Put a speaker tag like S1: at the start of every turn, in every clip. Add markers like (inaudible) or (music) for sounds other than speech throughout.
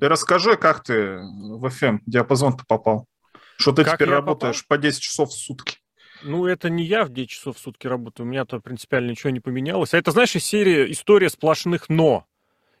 S1: Ты расскажи, как ты в FM диапазон-то попал? Что ты
S2: Как
S1: теперь работаешь по 10 часов в сутки?
S2: Ну, это не я в 10 часов в сутки работаю, у меня-то принципиально ничего не поменялось. А это, знаешь, из серии «История сплошных «но».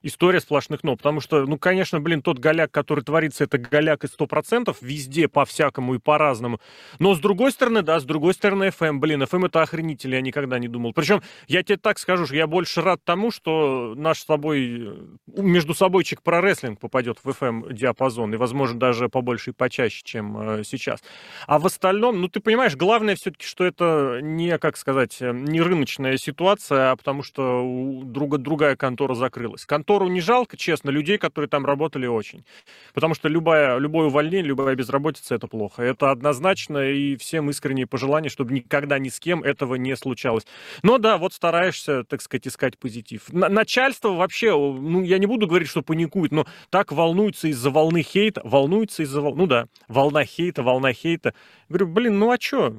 S2: История сплошных «но». Потому что, ну, конечно, блин, тот голяк, который творится, это голяк и 100%, везде по-всякому и по-разному. Но, с другой стороны, да, с другой стороны, FM, блин, FM это охренитель, я никогда не думал. Причем, я тебе так скажу, что я больше рад тому, что наш с тобой, э, между собойчик про рестлинг попадет в FM-диапазон, и, возможно, даже побольше и почаще, чем э, сейчас. А в остальном, ну, ты понимаешь, главное все-таки, что это не, как сказать, э, не рыночная ситуация, а потому что у друга, другая контора закрылась. Контору не жалко, честно, людей, которые там работали очень. Потому что любая, любое увольнение, любая безработица – это плохо. Это однозначно, и всем искренние пожелания, чтобы никогда ни с кем этого не случалось. Но да, вот стараешься, так сказать, искать позитив. На- начальство вообще, ну, я не буду говорить, что паникует, но так волнуется из-за волны хейта, волнуется из-за волны, ну да, волна хейта, волна хейта. Говорю, блин, ну а что?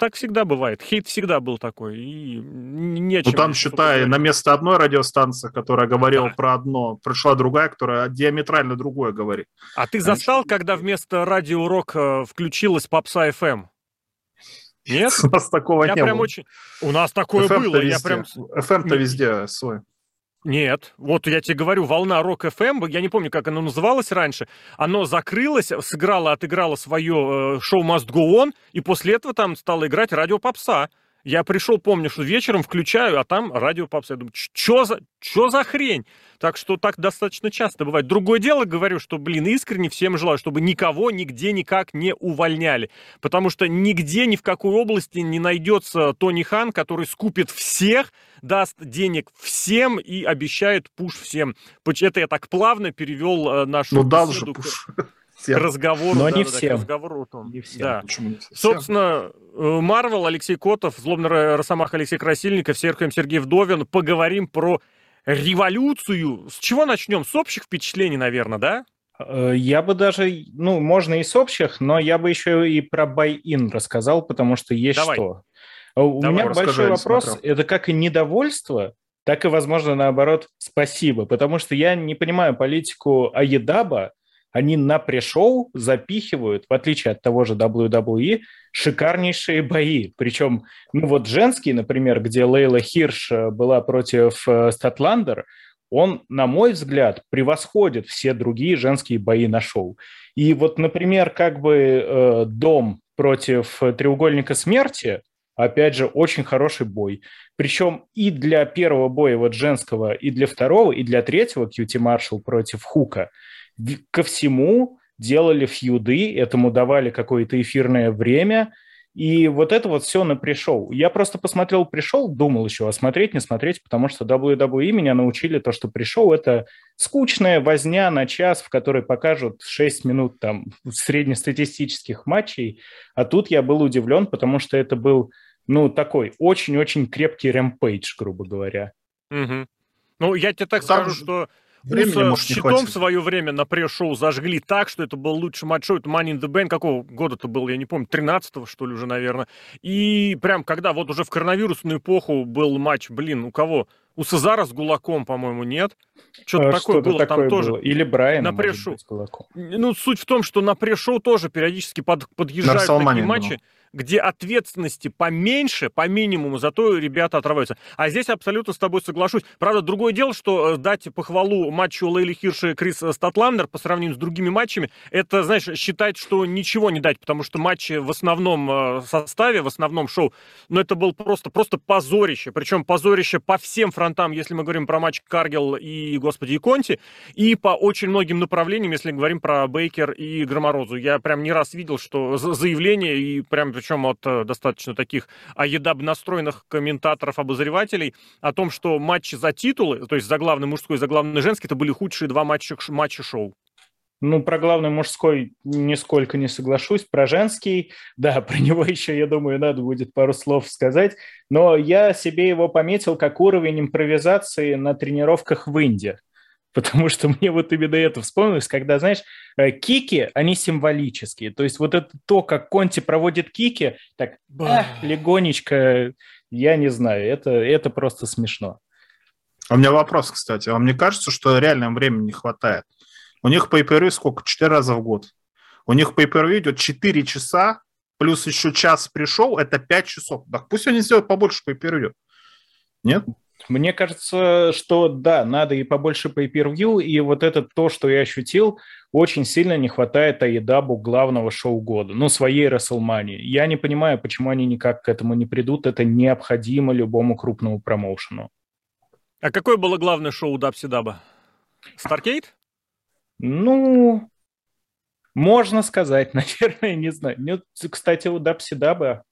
S2: Так всегда бывает. Хейт всегда был такой. И н- не о
S1: Ну там, считай, на место одной радиостанции, которая говорила
S2: Да.
S1: про одно, пришла другая, которая диаметрально другое говорит.
S2: А ты застал,
S1: ничего.
S2: когда вместо радио Рок э, включилась попса FM? Нет? (laughs)
S1: У нас такого
S2: Я
S1: не
S2: прям
S1: было.
S2: очень... У нас такое
S1: FM-то
S2: было. Я
S1: везде.
S2: прям...
S1: FM-то
S2: Не-
S1: везде свой.
S2: Нет, вот я тебе говорю, волна Рок FM, я не помню, как оно называлось раньше, оно закрылось, сыграло, отыграло свое э, шоу Must Go On, и после этого там стало играть радио Попса. Я пришел, помню, что вечером включаю, а там радио Попса. Я думаю, что за, чё за хрень? Так что так достаточно часто бывает. Другое дело, говорю, что, блин, искренне всем желаю, чтобы никого нигде никак не увольняли. Потому что нигде, ни в какой области не найдется Тони Хан, который скупит всех, даст денег всем и обещает пуш всем. Это я так плавно перевел э, нашу
S1: Ну дал же
S2: к- к разговору.
S3: Но не
S2: да-да-да, к
S3: всем.
S2: разговору о том.
S3: Не всем.
S2: Да.
S1: Почему не все?
S2: Собственно, э, Марвел, Алексей Котов, Злобный Ро- Росомаха Алексей Красильников, Серхием Сергей Вдовин. Поговорим про революцию. С чего начнем? С общих впечатлений, наверное, да?
S3: Э, Я бы даже, ну, можно и с общих, но я бы еще и про buy-in рассказал, потому что есть
S2: Давай.
S3: что. У
S2: Давай,
S3: меня большой
S1: не
S3: вопрос,
S1: смотрел.
S3: это как и недовольство, так и, возможно, наоборот, спасибо, потому что я не понимаю политику Аедаба, они на пришоу запихивают, в отличие от того же WWE, шикарнейшие бои. Причем, ну вот женский, например, где Лейла Хирш э, была против э, Статландер, он, на мой взгляд, превосходит все другие женские бои на шоу. И вот, например, как бы э, Дом против э, Треугольника Смерти, опять же, очень хороший бой. Причем и для первого боя вот женского, и для второго, и для третьего Кьюти Маршалл против Хука ко всему делали фьюды, этому давали какое-то эфирное время, и вот это вот все на пришел. Я просто посмотрел пришел, думал еще, а смотреть, не смотреть, потому что WWE меня научили то, что пришел это скучная возня на час, в которой покажут 6 минут там среднестатистических матчей, а тут я был удивлен, потому что это был, ну, такой очень-очень крепкий рэмпейдж, грубо говоря.
S2: Мгм. Ну, я тебе так
S1: Там
S2: скажу, что
S1: Времени,
S2: Уса
S1: может, не
S2: щитом
S1: хватит.
S2: в свое время на пресс-шоу зажгли так, что это был лучший матч-шоу. Это Money in the Bank. Какого года-то был, я не помню, 13-го, что ли, уже, наверное. И прям когда вот уже в коронавирусную эпоху был матч, блин, у кого? У Сезара с Гулаком, по-моему, нет? Что-то
S3: А,
S2: такое было
S3: такое
S2: там тоже.
S3: было. Или Брайан,
S2: на
S3: кулаком.
S2: Ну, суть в том, что на пресс-шоу тоже периодически под, подъезжают такие матчи, где ответственности поменьше, по минимуму, зато ребята отрываются. А здесь абсолютно с тобой соглашусь. Правда, другое дело, что э, дать похвалу матчу Лейли Хирш и Крис Статландер по сравнению с другими матчами, это, знаешь, считать, что ничего не дать, потому что матчи в основном э, составе, в основном шоу, ну, это был просто, просто позорище. Причем позорище по всем фронтам, если мы говорим про матч Каргел и, господи, и Конти, и по очень многим направлениям, если говорим про Бейкер и Громорозу. Я прям не раз видел, что за- заявления, и прям причем от э, достаточно таких аедаб настроенных комментаторов, обозревателей, о том, что матчи за титулы, то есть за главный мужской и за главный женский, это были худшие два матча, матча шоу.
S3: Ну, про главный мужской нисколько не соглашусь. Про женский, да, (laughs) про него еще, я думаю, надо будет пару слов сказать. Но я себе его пометил как уровень импровизации на тренировках в Индии. Потому что мне вот именно это вспомнилось, когда, знаешь, э, кики, они символические. То есть вот это то, как Конти проводит кики, так а, легонечко, я не знаю, это, это просто смешно.
S1: А у меня вопрос, кстати. Вам не кажется, что реально времени не хватает? У них pay сколько? Четыре раза в год. У них pay идет 4 часа, плюс еще час пришел, это 5 часов. Так пусть они сделают побольше pay Нет?
S3: Мне кажется, что да, надо и побольше pay-per-view, и вот это то, что я ощутил, очень сильно не хватает Аидабу главного шоу года, ну, своей Расселмании. Я не понимаю, почему они никак к этому не придут, это необходимо любому крупному промоушену.
S2: А какое было главное шоу Дабси Даба? Старкейт?
S3: Ну, можно сказать, (laughs) наверное, не знаю. Ну, кстати, у Дабси Даба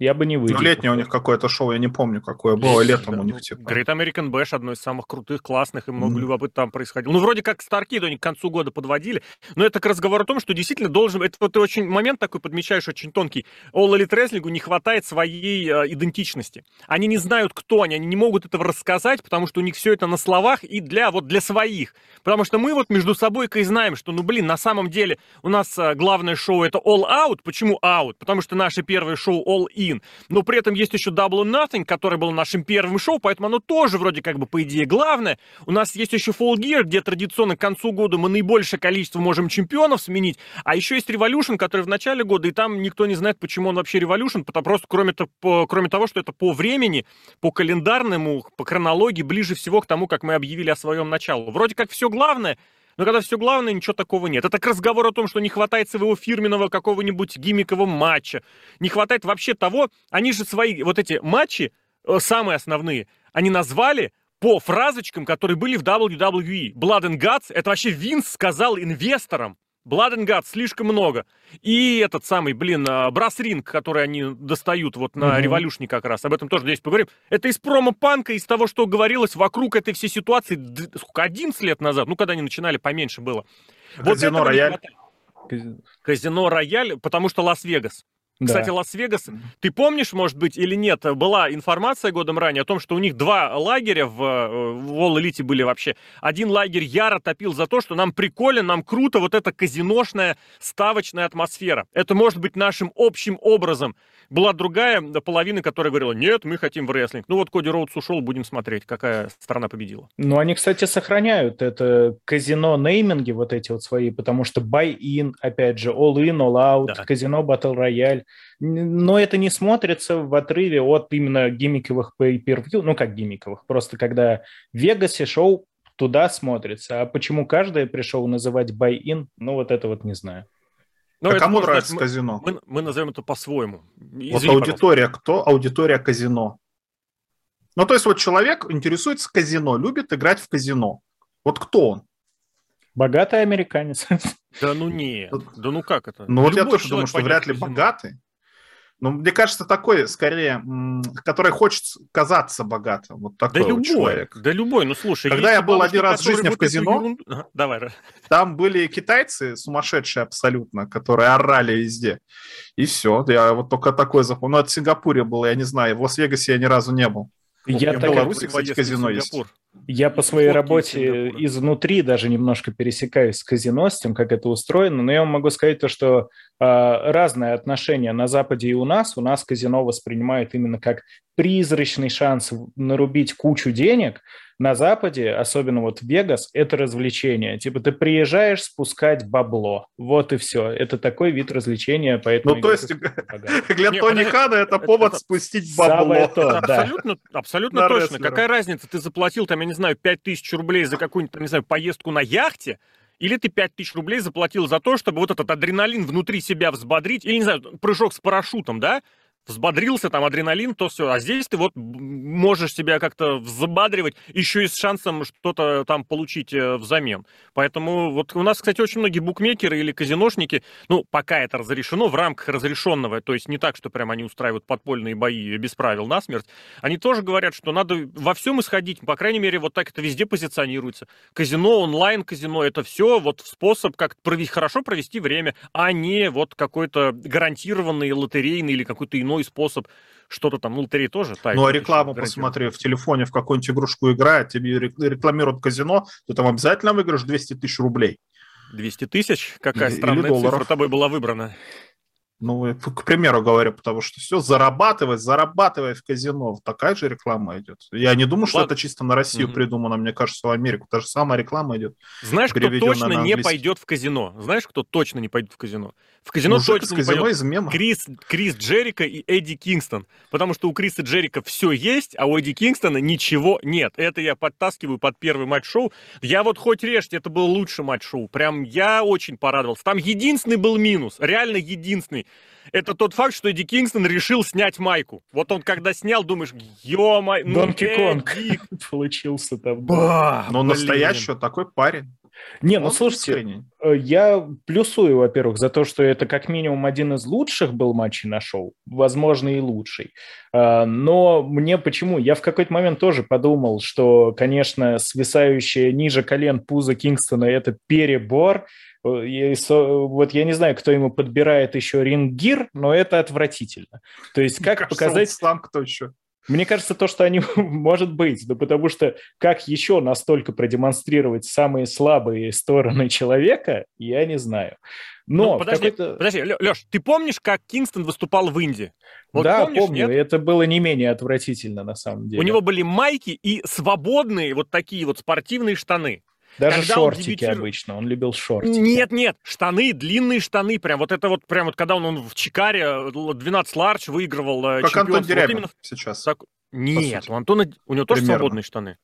S3: я бы не выделил.
S1: Ну, летнее у них какое-то шоу, я не помню, какое было летом у них. Типа.
S2: Great American Bash одно из самых крутых, классных, и много mm-hmm. любопытного там происходило. Ну, вроде как Старкид они к концу года подводили, но это к разговору о том, что действительно должен... Это вот ты очень момент такой подмечаешь, очень тонкий. All Elite Wrestling не хватает своей э, идентичности. Они не знают, кто они, они не могут этого рассказать, потому что у них все это на словах и для вот для своих. Потому что мы вот между собой и знаем, что, ну, блин, на самом деле у нас э, главное шоу это All Out. Почему Out? Потому что наше первое шоу All In In. Но при этом есть еще Double or Nothing, который был нашим первым шоу, поэтому оно тоже вроде как бы по идее главное. У нас есть еще Full Gear, где традиционно к концу года мы наибольшее количество можем чемпионов сменить. А еще есть Revolution, который в начале года, и там никто не знает, почему он вообще Revolution, потому просто кроме, по, кроме того, что это по времени, по календарному, по хронологии, ближе всего к тому, как мы объявили о своем начале. Вроде как все главное, но когда все главное, ничего такого нет. Это к разговору о том, что не хватает своего фирменного какого-нибудь гиммикового матча. Не хватает вообще того, они же свои вот эти матчи, э, самые основные, они назвали по фразочкам, которые были в WWE. Blood and Guts, это вообще Винс сказал инвесторам. Blood and Guts слишком много. И этот самый, блин, брас-ринг, который они достают вот на революшне как раз, об этом тоже здесь поговорим. Это из промо-панка, из того, что говорилось вокруг этой всей ситуации, сколько, 11 лет назад, ну, когда они начинали, поменьше было.
S1: Казино вот Рояль.
S2: Казино Рояль, потому что Лас-Вегас. Кстати, да. Лас-Вегас, ты помнишь, может быть, или нет, была информация годом ранее о том, что у них два лагеря в, э, в Elite были вообще. Один лагерь яро топил за то, что нам прикольно, нам круто вот эта казиношная ставочная атмосфера. Это может быть нашим общим образом. Была другая половина, которая говорила, нет, мы хотим в рестлинг. Ну вот Коди Роудс ушел, будем смотреть, какая страна победила.
S3: Ну они, кстати, сохраняют это казино-нейминги вот эти вот свои, потому что buy-in, опять же, all-in, all-out, да. казино Battle Royale но это не смотрится в отрыве от именно гиммиковых pay-per-view, ну как гиммиковых, просто когда в Вегасе шоу туда смотрится. А почему каждый пришел называть buy-in, ну вот это вот не знаю.
S1: Ну, а кому нравится мы, казино?
S2: Мы, мы назовем это по-своему.
S1: Извини, вот аудитория пожалуйста. кто? Аудитория казино. Ну, то есть вот человек интересуется казино, любит играть в казино. Вот кто он?
S3: Богатый американец.
S2: Да ну не, да ну как это?
S1: Ну вот я тоже думаю, что вряд ли богатый. Ну, мне кажется, такой, скорее, который хочет казаться богатым. Вот такой
S2: да
S1: вот
S2: любой,
S1: человек.
S2: Да любой, ну слушай.
S1: Когда я был один раз в жизни в казино,
S2: ерунду... давай. (laughs)
S1: там были китайцы сумасшедшие абсолютно, которые орали везде. И все. Я вот только такой запомнил. Ну, это в Сингапуре было, я не знаю. В Лас-Вегасе я ни разу не был.
S3: Я в Беларуси, кстати, казино есть. Я по своей работе изнутри даже немножко пересекаюсь с казино, с тем, как это устроено, но я вам могу сказать то, что э, разное отношение на Западе и у нас. У нас казино воспринимают именно как призрачный шанс нарубить кучу денег, на Западе, особенно вот в Вегас, это развлечение. Типа ты приезжаешь спускать бабло. Вот и все. Это такой вид развлечения, поэтому...
S1: Ну, то есть (laughs) для Тони Хана это повод спустить бабло.
S2: Абсолютно, абсолютно точно. Какая разница, ты заплатил там, я не знаю, 5000 рублей за какую-нибудь, не знаю, поездку на яхте, или ты 5000 рублей заплатил за то, чтобы вот этот адреналин внутри себя взбодрить, или, не знаю, прыжок с парашютом, да? Взбодрился, там адреналин, то все. А здесь ты вот можешь себя как-то взбадривать, еще и с шансом что-то там получить э, взамен. Поэтому вот у нас, кстати, очень многие букмекеры или казиношники, ну, пока это разрешено, в рамках разрешенного, то есть не так, что прям они устраивают подпольные бои без правил насмерть, они тоже говорят, что надо во всем исходить, по крайней мере, вот так это везде позиционируется. Казино, онлайн-казино, это все вот способ как провести, хорошо провести время, а не вот какой-то гарантированный лотерейный или какой-то иной иной способ что-то там, ну, лотереи тоже.
S1: Тайп, ну, а рекламу посмотри, в телефоне в какую-нибудь игрушку играет, тебе рекламируют казино, ты там обязательно выиграешь 200 тысяч рублей.
S2: 200 тысяч? Какая странная цифра тобой была выбрана?
S1: Ну, к примеру говорю, потому что все, зарабатывать, зарабатывать в казино, такая же реклама идет. Я не думаю, что Ладно. это чисто на Россию угу. придумано, мне кажется, в Америку. Та же самая реклама идет.
S2: Знаешь, кто точно не пойдет в казино? Знаешь, кто точно не пойдет в казино? В казино Мужик точно
S1: казино
S2: не пойдет.
S1: из мема.
S2: Крис, Крис Джерика и Эдди Кингстон. Потому что у Криса Джерика все есть, а у Эдди Кингстона ничего нет. Это я подтаскиваю под первый матч шоу. Я вот хоть режьте, это был лучший матч шоу. Прям я очень порадовался. Там единственный был минус, реально единственный это тот факт, что Эдди Кингстон решил снять майку. Вот он когда снял, думаешь, ё-моё,
S3: ну Донки Конг (laughs) получился там.
S1: Ба, Но настоящий такой парень.
S3: Не, ну слушайте, э, я плюсую, во-первых, за то, что это как минимум один из лучших был матчей на шоу, возможно, и лучший. А, но мне почему? Я в какой-то момент тоже подумал, что, конечно, свисающая ниже колен пузо Кингстона – это перебор, Э, вот я не знаю, кто ему подбирает еще рингир, но это отвратительно. То есть как кажется, показать...
S1: сам кто еще.
S3: Мне кажется, то, что они (laughs) может быть, да потому что как еще настолько продемонстрировать самые слабые стороны человека, я не знаю. Но
S2: ну, подожди, подожди, Леш, ты помнишь, как Кингстон выступал в Инди?
S3: Вот да, помнишь, помню. Нет? Это было не менее отвратительно на самом деле.
S2: У него были майки и свободные вот такие вот спортивные штаны.
S3: Даже когда шортики дебютир... обычно, он любил шортики.
S2: Нет, нет, штаны, длинные штаны, прям вот это вот, прям вот когда он, он в Чикаре 12 ларч выигрывал э,
S1: Как Антон Дерябин вот именно... сейчас. Так...
S2: Нет, у Антона, у него тоже Примерно. свободные штаны.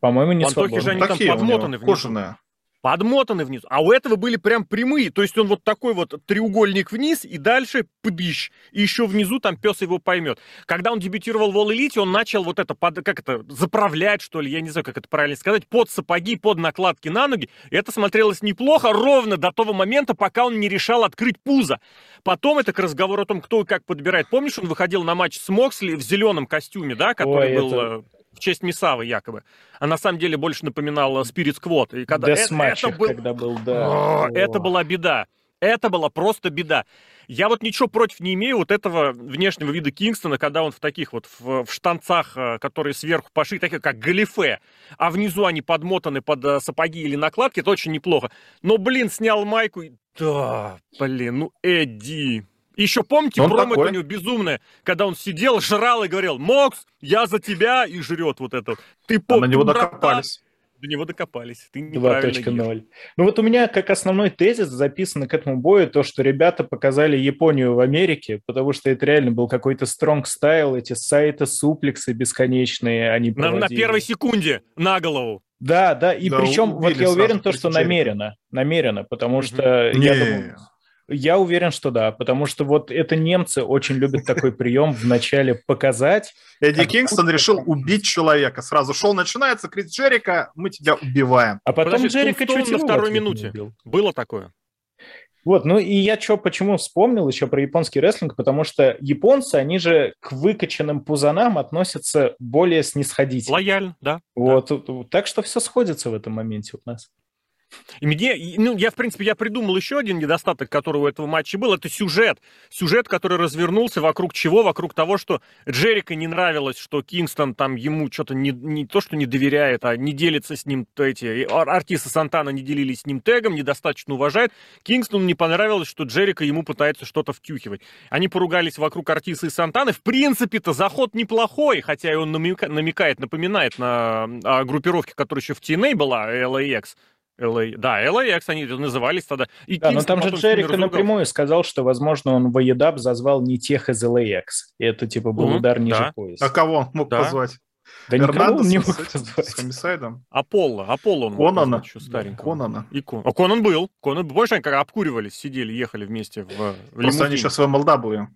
S3: По-моему, не свободные.
S2: же они Такие там подмотаны. Кожаные подмотаны вниз. А у этого были прям прямые. То есть он вот такой вот треугольник вниз и дальше пыдыщ. И еще внизу там пес его поймет. Когда он дебютировал в All Elite, он начал вот это, под, как это, заправлять, что ли, я не знаю, как это правильно сказать, под сапоги, под накладки на ноги. И это смотрелось неплохо ровно до того момента, пока он не решал открыть пузо. Потом это к разговору о том, кто и как подбирает. Помнишь, он выходил на матч с Моксли в зеленом костюме, да, который Ой, был... Это э, в честь Мисавы якобы. А на самом деле больше напоминала Spirit Squad.
S3: И когда это, это был... когда был, да.
S2: О, это была беда. Это была просто беда. Я вот ничего против не имею вот этого внешнего вида Кингстона, когда он в таких вот в, в штанцах, э, которые сверху пошли, такие как галифе, а внизу они подмотаны под э, сапоги или накладки, это очень неплохо. Но, блин, снял майку, да, блин, ну Эдди, еще помните, он промо такой. у него безумное, когда он сидел, жрал и говорил, Мокс, я за тебя, и жрет вот это.
S1: Ты а на него докопались.
S2: До него докопались. Ты
S3: 2.0. Ну вот у меня как основной тезис записан к этому бою то, что ребята показали Японию в Америке, потому что это реально был какой-то стронг стайл, эти сайты, суплексы бесконечные они
S2: на, на первой секунде на голову.
S3: Да, да, и да, причем вот я уверен то, что намеренно, намеренно, потому что я думаю, я уверен, что да, потому что вот это немцы очень любят такой прием вначале показать.
S1: Эдди Кингстон решил убить человека. Сразу шоу начинается, Крис Джерика, мы тебя убиваем.
S2: А потом Подожди, Джерика чуть на второй минуте. Было такое.
S3: Вот, ну и я что, почему вспомнил еще про японский рестлинг, потому что японцы, они же к выкачанным пузанам относятся более снисходительно.
S2: Лояльно, да.
S3: Вот, да. так что все сходится в этом моменте у нас.
S2: И мне, ну, я, в принципе, я придумал еще один недостаток, который у этого матча был, это сюжет. Сюжет, который развернулся вокруг чего? Вокруг того, что Джерика не нравилось, что Кингстон там ему что-то не, не то, что не доверяет, а не делится с ним, эти, Артиса Сантана не делились с ним тегом, недостаточно уважает. Кингстону не понравилось, что Джерика ему пытается что-то втюхивать. Они поругались вокруг Артиса и Сантаны. В принципе-то заход неплохой, хотя и он намекает, напоминает на группировке, которая еще в TNA была, LAX, LA. Да, LAX они назывались тогда.
S3: И да, но там же Джерика напрямую сказал, что, возможно, он в AEW позвал не тех из LAX. И это, типа, был mm-hmm, удар ниже да. пояса.
S1: А кого мог да. позвать?
S3: Да никого он не мог позвать.
S1: С Хомисайдом?
S2: Аполло. Аполло он
S1: Конана.
S2: Еще старенького.
S1: Конана.
S2: И Кон... А Конан был. Конан, больше они как обкуривались, сидели, ехали вместе в, в
S1: Просто они сейчас в MLW.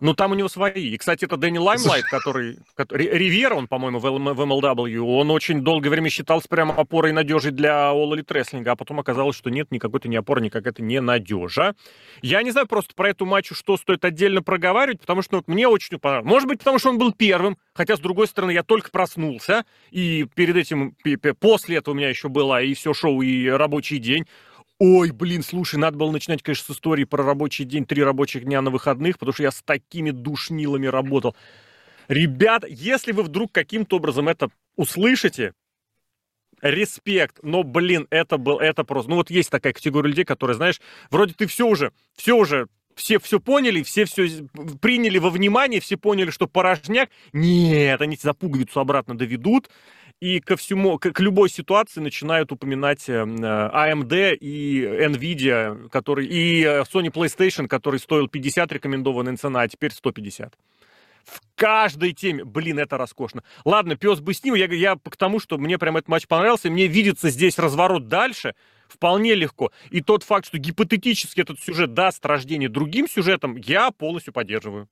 S2: Ну, там у него свои. И, кстати, это Дэнни Лаймлайт, который... Ривера, он, по-моему, в MLW, он очень долгое время считался прямо опорой надежи для All Elite Wrestling, а потом оказалось, что нет, никакой-то не опора, никакая-то не надежа. Я не знаю просто про эту матчу, что стоит отдельно проговаривать, потому что вот, мне очень понравилось. Может быть, потому что он был первым, хотя, с другой стороны, я только проснулся, и перед этим, после этого у меня еще было и все шоу, и рабочий день. Ой, блин, слушай, надо было начинать, конечно, с истории про рабочий день, три рабочих дня на выходных, потому что я с такими душнилами работал. Ребят, если вы вдруг каким-то образом это услышите, респект, но, блин, это был, это просто, ну вот есть такая категория людей, которые, знаешь, вроде ты все уже, все уже все все поняли, все все приняли во внимание, все поняли, что порожняк. Нет, они за пуговицу обратно доведут и ко всему, к, к любой ситуации начинают упоминать э, AMD и Nvidia, который, и э, Sony PlayStation, который стоил 50 рекомендованная цена, а теперь 150. В каждой теме. Блин, это роскошно. Ладно, пес бы с ним. Я, я к тому, что мне прям этот матч понравился. Мне видится здесь разворот дальше вполне легко. И тот факт, что гипотетически этот сюжет даст рождение другим сюжетам, я полностью поддерживаю.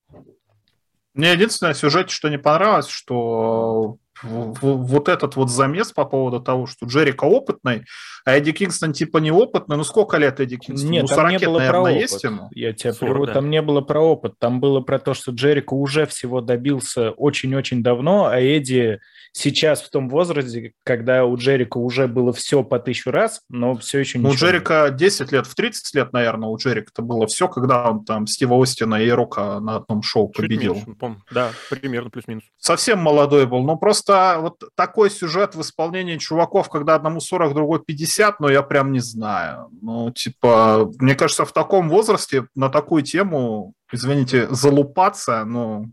S1: Мне единственное сюжет, что не понравилось, что вот этот вот замес по поводу того, что Джерика опытный, а Эдди Кингстон типа неопытный. Ну сколько лет Эдди Кингстон?
S3: Нет,
S1: ну,
S3: там не было
S1: наверное,
S3: про опыт.
S1: есть ему.
S3: Я тебя 40, прерву, да. там не было про опыт. Там было про то, что Джерика уже всего добился очень-очень давно, а Эдди сейчас в том возрасте, когда у Джерика уже было все по тысячу раз, но все еще
S1: не. Ну, у Джерика 10 лет, в 30 лет, наверное, у Джерика это было все, когда он там Стива Остина и Рока на одном шоу Чуть победил.
S2: Меньше, помню. Да, примерно плюс-минус.
S1: Совсем молодой был. Ну, просто вот такой сюжет в исполнении чуваков, когда одному 40, другой 50, но я прям не знаю. Ну, типа, мне кажется, в таком возрасте на такую тему, извините, залупаться, ну,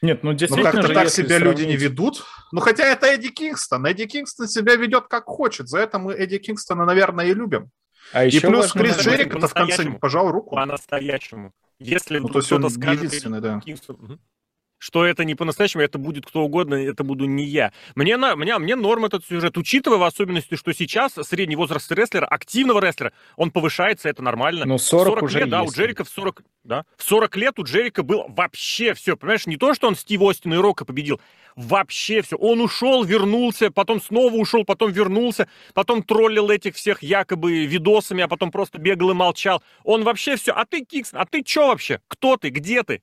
S3: нет, ну действительно.
S1: Ну как-то так себя
S3: сравнить...
S1: люди не ведут. Ну хотя это Эдди Кингстон. Эдди Кингстон себя ведет как хочет. За это мы Эдди Кингстона, наверное, и любим. А и плюс Крис Джерик это в конце пожал руку.
S2: По-настоящему. Если
S1: ну, то есть он скажет, единственный, да.
S2: Кингстон, что это не по-настоящему, это будет кто угодно, это буду не я. Мне, на, мне, мне норм этот сюжет, учитывая в особенности, что сейчас средний возраст рестлера, активного рестлера, он повышается, это нормально.
S3: Но 40, 40 уже
S2: лет,
S3: есть.
S2: да, у Джерика в 40, да, в 40 лет у Джерика было вообще все, понимаешь, не то, что он Стив Остин и Рока победил, вообще все. Он ушел, вернулся, потом снова ушел, потом вернулся, потом троллил этих всех якобы видосами, а потом просто бегал и молчал. Он вообще все. А ты, Кикс, а ты что вообще? Кто ты? Где ты?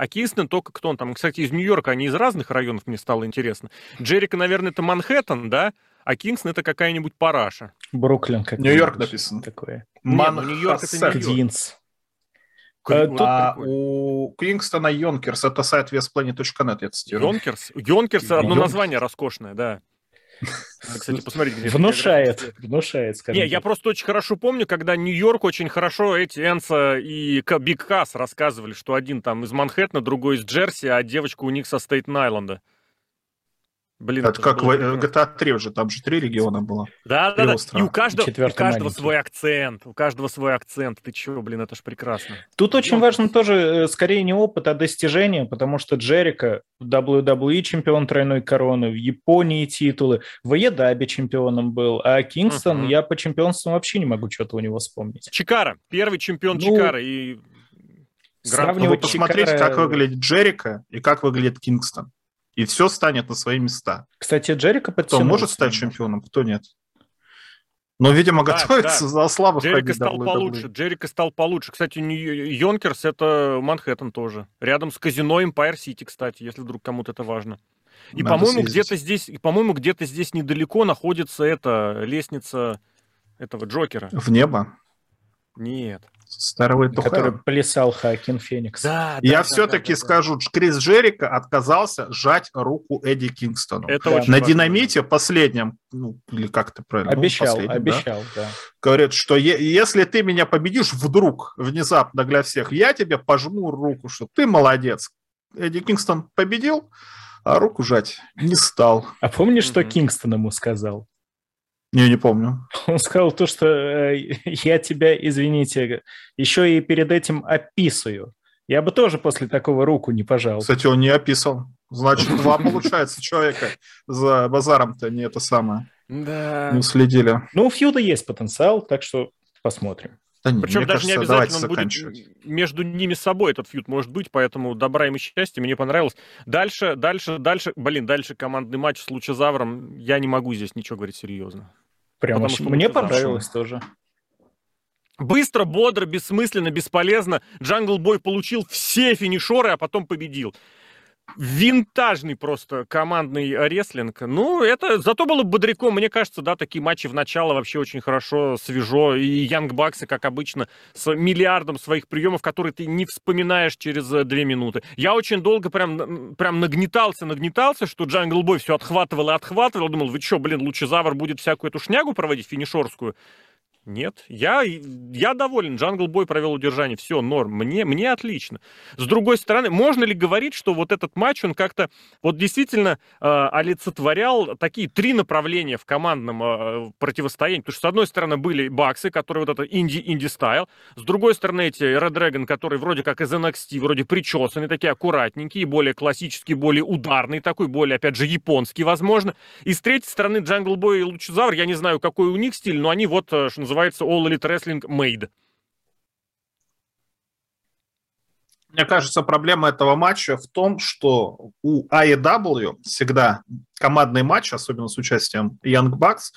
S2: А Кингстон только кто он там? Кстати, из Нью-Йорка, они из разных районов, мне стало интересно. Джерика, наверное, это Манхэттен, да? А Кингстон это какая-нибудь параша.
S3: Бруклин. Как
S1: Нью-Йорк написано.
S3: Такое.
S2: Ну, Нью-Йорк это Нью-Йорк.
S3: Квинс.
S1: А, а у Кингстона Йонкерс, это сайт westplanet.net, я цитирую.
S2: Йонкерс? Йонкерс одно название роскошное, да. Кстати, посмотрите, где
S3: Внушает, внушает,
S2: скажем. Не, я просто очень хорошо помню, когда Нью-Йорк очень хорошо эти Энцо и Биг Касс рассказывали, что один там из Манхэттена, другой из Джерси, а девочка у них со Стейтен-Айленда.
S1: Блин, это, это как в GTA 3 уже, там же три региона было.
S2: Да, да, да. И у каждого, и у каждого свой акцент. У каждого свой акцент. Ты чего, блин, это ж прекрасно.
S3: Тут очень ну, важно тоже, э, скорее, не опыт, а достижение, потому что Джерика WWE чемпион тройной короны, в Японии титулы, в Едабе чемпионом был, а Кингстон, uh-huh. я по чемпионству вообще не могу что-то у него вспомнить.
S2: Чикара, первый чемпион ну, Чикара. И...
S1: Сравнивать ну, посмотреть, Чикара... как выглядит Джерика и как выглядит Кингстон и все станет на свои места.
S3: Кстати, Джерика
S1: Кто может стать чемпионом, кто нет. Но, видимо, да, готовится да. за слабых
S2: Джерика стал WWE. получше. Джерика стал получше. Кстати, Йонкерс это Манхэттен тоже. Рядом с казино Empire City, кстати, если вдруг кому-то это важно. И, по-моему, где-то здесь, и, по-моему, где-то здесь недалеко находится эта лестница этого Джокера.
S1: В небо?
S2: Нет.
S1: Старого
S3: Который плясал Хакин Феникс.
S1: Да, Я да, все-таки да, да, скажу, Крис Джерика отказался жать руку Эдди Кингстону.
S2: Это
S1: да.
S2: очень
S1: На важно. динамите последнем, ну, или как то правильно?
S3: Обещал,
S1: ну,
S3: обещал, да. да.
S1: Говорит, что е- если ты меня победишь вдруг, внезапно для всех, я тебе пожму руку, что ты молодец. Эдди Кингстон победил, а руку жать не стал.
S3: А помнишь, что Кингстон ему сказал?
S1: Не, не помню. (laughs)
S3: Он сказал то, что э, я тебя, извините, еще и перед этим описываю. Я бы тоже после такого руку не пожал.
S1: Кстати, он не описал. Значит, два (laughs) получается человека за базаром-то не это самое.
S2: Да.
S1: Не следили.
S3: Ну, у Фьюда есть потенциал, так что посмотрим.
S2: Да не, Причем даже кажется, не обязательно он будет между ними собой этот фьюд может быть, поэтому добра им и счастья, мне понравилось. Дальше, дальше, дальше, блин, дальше командный матч с Лучезавром, я не могу здесь ничего говорить серьезно.
S3: Прямо Потому что мне понравилось тоже.
S2: Быстро, бодро, бессмысленно, бесполезно. Джангл Бой получил все финишоры, а потом победил винтажный просто командный рестлинг. Ну, это зато было бодряком. Мне кажется, да, такие матчи в начало вообще очень хорошо, свежо. И Young Bucks'ы, как обычно, с миллиардом своих приемов, которые ты не вспоминаешь через э, две минуты. Я очень долго прям, прям нагнетался, нагнетался, что Джангл Бой все отхватывал и отхватывал. Думал, вы что, блин, Лучезавр будет всякую эту шнягу проводить, финишорскую? Нет, я, я доволен. Джангл Бой провел удержание, все, норм. Мне, мне отлично. С другой стороны, можно ли говорить, что вот этот матч, он как-то вот действительно э, олицетворял такие три направления в командном э, противостоянии? Потому что, с одной стороны, были баксы, которые вот это инди-indie-style. С другой стороны, эти Red Dragon, которые вроде как из NXT, вроде причесанные, такие аккуратненькие, более классические, более ударные такой, более, опять же, японский, возможно. И с третьей стороны, Джангл Бой и Лучезавр, я не знаю, какой у них стиль, но они вот, э, что называется All Elite Wrestling Made.
S1: Мне кажется, проблема этого матча в том, что у AEW всегда командный матч, особенно с участием Young Bucks,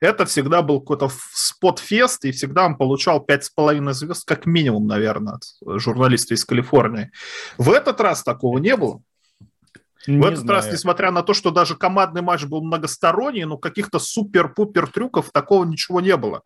S1: это всегда был какой-то спот-фест, и всегда он получал 5,5 звезд как минимум, наверное, от журналиста из Калифорнии. В этот раз такого не было. Не в этот знаю. раз, несмотря на то, что даже командный матч был многосторонний, но каких-то супер-пупер трюков такого ничего не было.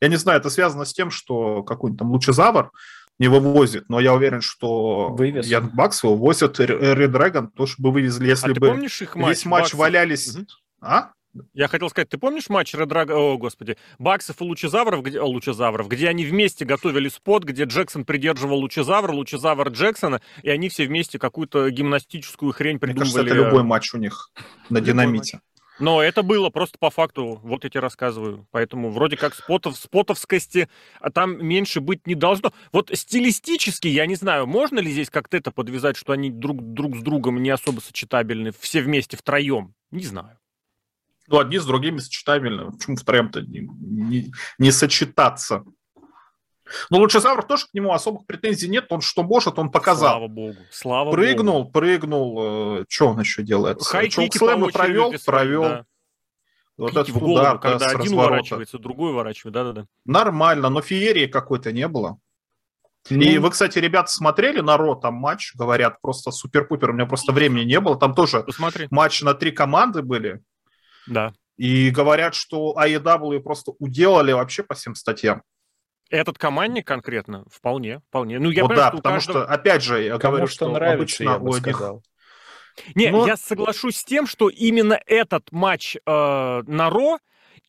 S1: Я не знаю, это связано с тем, что какой-нибудь там лучезавр не вывозит, но я уверен, что Вывез. Янг Бакс вывозят Red Dragon, тоже бы вывезли, если
S2: а
S1: бы
S2: помнишь их матч,
S1: весь матч Баксов? валялись... Угу.
S2: А? Я хотел сказать, ты помнишь матч Редрага, о, господи, Баксов и Лучезавров, где, о, Лучезавров, где они вместе готовили спот, где Джексон придерживал Лучезавра, Лучезавр Джексона, и они все вместе какую-то гимнастическую хрень придумывали. Мне
S1: кажется, это любой матч у них на динамите.
S2: Но это было просто по факту, вот я тебе рассказываю. Поэтому вроде как спотов, спотовскости а там меньше быть не должно. Вот стилистически, я не знаю, можно ли здесь как-то это подвязать, что они друг, друг с другом не особо сочетабельны, все вместе втроем? Не знаю.
S1: Ну, одни с другими сочетабельны. Почему втроем-то не, не, не сочетаться? Ну, Лучезавр тоже к нему особых претензий нет. Он что может, он показал.
S2: Слава богу. Слава
S1: прыгнул,
S2: богу.
S1: прыгнул. Э, что он еще делает?
S2: Хай-кики
S1: провел, провел. Да.
S2: Вот Кики этот в голову, удар, когда один разворота. уворачивается, другой уворачивает, да-да-да.
S1: Нормально, но феерии какой-то не было. Ну... И вы, кстати, ребята, смотрели на Ро там матч, говорят, просто супер-пупер, у меня просто времени не было, там тоже Посмотри. матч на три команды были,
S2: да.
S1: И говорят, что AEW просто уделали вообще по всем статьям.
S2: Этот командник конкретно? Вполне, вполне. Ну, я
S1: вот понимаю, да, что потому каждого... что, опять же, я
S3: Кому
S1: говорю,
S3: что, что нравится, обычно у
S1: одних...
S3: Сказал.
S2: Не, Но... я соглашусь с тем, что именно этот матч э, на Ро,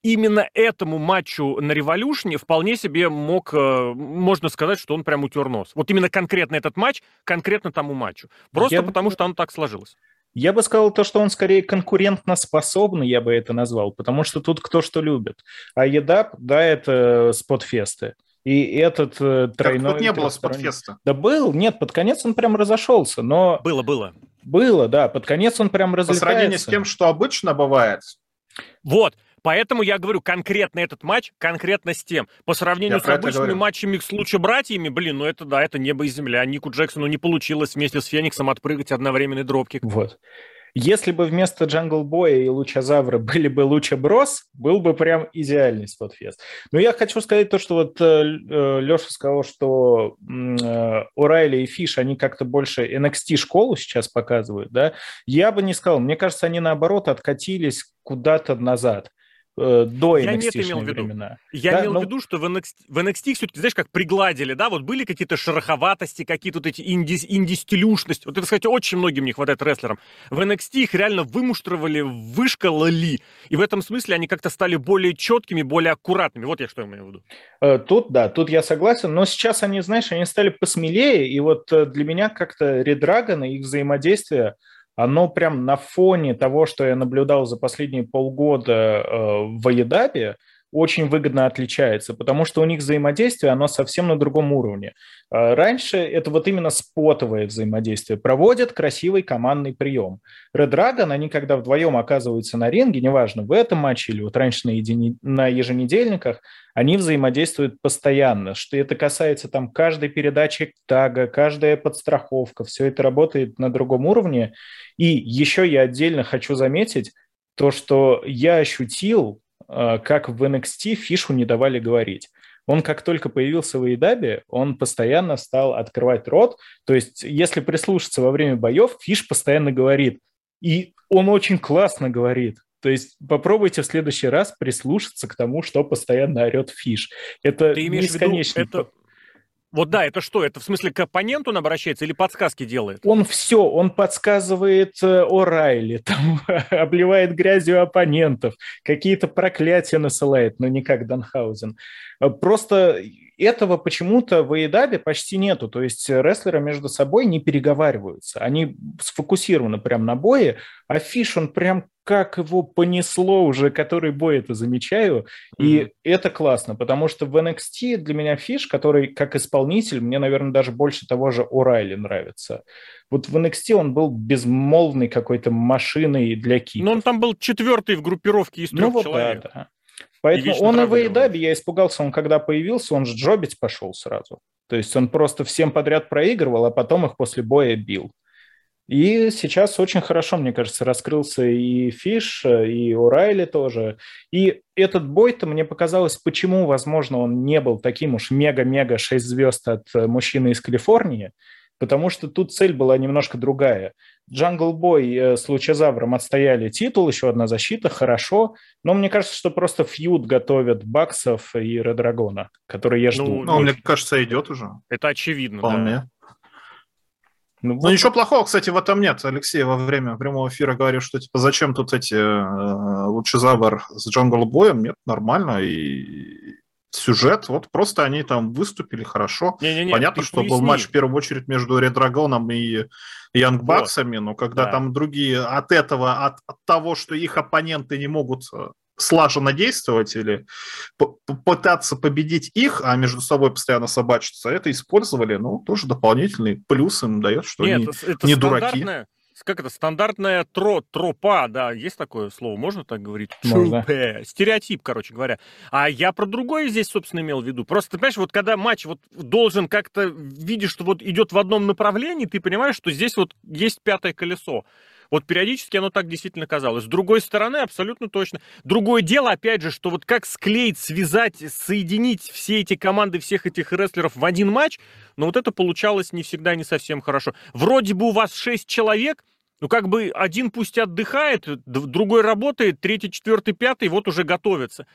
S2: именно этому матчу на Революшне вполне себе мог, э, можно сказать, что он прям утер нос. Вот именно конкретно этот матч, конкретно тому матчу. Просто я... потому, что оно так сложилось.
S3: Я бы сказал то, что он скорее конкурентно способный, я бы это назвал, потому что тут кто что любит. А EDAP, да, это спотфесты. И этот э, тройной...
S1: Тут не было спотфеста.
S3: Да был, нет, под конец он прям разошелся, но...
S2: Было, было.
S3: Было, да, под конец он прям разлетается.
S1: По сравнению с тем, что обычно бывает.
S2: Вот, Поэтому я говорю, конкретно этот матч, конкретно с тем. По сравнению я с обычными матчами с луча-братьями, блин, ну это да, это небо и земля. Нику Джексону не получилось вместе с Фениксом отпрыгать одновременный dropkick.
S3: Вот. Если бы вместо Джангл Боя и Лучезавра (laughs) были бы Луча Брос, был бы прям идеальный спотфест. Но я хочу сказать то, что вот э, э Леша сказал, что э, Урайли и Фиш, они как-то больше NXT-школу сейчас показывают, да? Я бы не сказал. Мне кажется, они наоборот откатились куда-то назад. Э, до я NXT не имел в виду. времена.
S2: Я да? имел Но... в виду, что в NXT, в NXT все-таки, знаешь, как пригладили, да, вот были какие-то шероховатости, какие-то вот эти инди, инди-стилюшности. Вот это, кстати, очень многим не хватает рестлерам. В NXT их реально вымуштровали, вышкалали, и в этом смысле они как-то стали более четкими, более аккуратными. Вот я что имею в виду.
S3: Э, тут, да, тут я согласен, но сейчас они, знаешь, они стали посмелее, и вот э, для меня как-то Редрагон и их взаимодействие – оно прям на фоне того, что я наблюдал за последние полгода э, в Аедабе, очень выгодно отличается, потому что у них взаимодействие, оно совсем на другом уровне. А раньше это вот именно спотовое взаимодействие. Проводят красивый командный прием. Red Dragon, они когда вдвоем оказываются на ринге, неважно, в этом матче или вот раньше на, едини... на еженедельниках, они взаимодействуют постоянно. Что это касается там каждой передачи тага, каждая подстраховка, все это работает на другом уровне. И еще я отдельно хочу заметить то, что я ощутил как в NXT Фишу не давали говорить. Он как только появился в Эйдабе, он постоянно стал открывать рот. То есть, если прислушаться во время боев, Фиш постоянно говорит. И он очень классно говорит. То есть попробуйте в следующий раз прислушаться к тому, что постоянно орет Фиш. Это Ты бесконечно.
S2: Это, Вот да, это что? Это в смысле к оппоненту он обращается или подсказки делает?
S3: Он все, он подсказывает э, О'Райли, (laughs) там, обливает грязью оппонентов, какие-то проклятия насылает, но не как Данхаузен. Э, просто этого почему-то в AEW почти нету. То есть рестлеры между собой не переговариваются. Они сфокусированы прям на бое, а Фиш, он прям как его понесло уже, который бой это замечаю, mm-hmm. и это классно, потому что в NXT для меня Фиш, который как исполнитель, мне, наверное, даже больше того же О'Райли нравится. Вот в NXT он был безмолвной какой-то машиной для киков.
S2: Но он там был четвертый в группировке из трех ну, вот человек. Да, да.
S3: Поэтому и он и в AEW, я испугался, он когда появился, он же джобить пошел сразу. То есть он просто всем подряд проигрывал, а потом их после боя бил. И сейчас очень хорошо, мне кажется, раскрылся и Фиш, и Урайли тоже. И этот бой-то мне показалось, почему, возможно, он не был таким уж мега-мега 6 звезд от э, мужчины из Калифорнии, потому что тут цель была немножко другая. Джангл Бой э, с Лучезавром отстояли титул, еще одна защита, хорошо, но мне кажется, что просто фьюд готовят Баксов и Red Dragon'а, который я жду.
S1: Ну, ну мне кажется, идет уже.
S2: Это очевидно,
S1: Вполне. да. Ну, ну вот. ничего плохого, кстати, в этом нет. Алексей во время прямого эфира говорил, что типа зачем тут эти э, Лучезавр с Джангл Боем? Нет, нормально. И сюжет, вот просто они там выступили хорошо. Не, не, не, Понятно, что поясни. был матч в первую очередь между Red Dragon'ом и Янг Баксами, вот. но когда да. там другие от этого, от, от того, что их оппоненты не могут э, слаженно действовать или пытаться победить их, а между собой постоянно собачиться, это использовали, ну, тоже дополнительный плюс им дает, что Нет, они это не дураки.
S2: Как это, стандартная тро, тропа, да, есть такое слово, можно так говорить?
S3: Можно.
S2: Стереотип, короче говоря. А я про другое здесь, собственно, имел в виду. Просто, ты понимаешь, вот когда матч вот должен как-то, видишь, что вот идет в одном направлении, ты понимаешь, что здесь вот есть пятое колесо. Вот периодически оно так действительно казалось. С другой стороны, абсолютно точно. Другое дело, опять же, что вот как склеить, связать, соединить все эти команды, всех этих рестлеров в один матч, но вот это получалось не всегда не совсем хорошо. Вроде бы у вас шесть человек, ну, как бы один пусть отдыхает, другой работает, третий, четвертый, пятый вот уже готовится.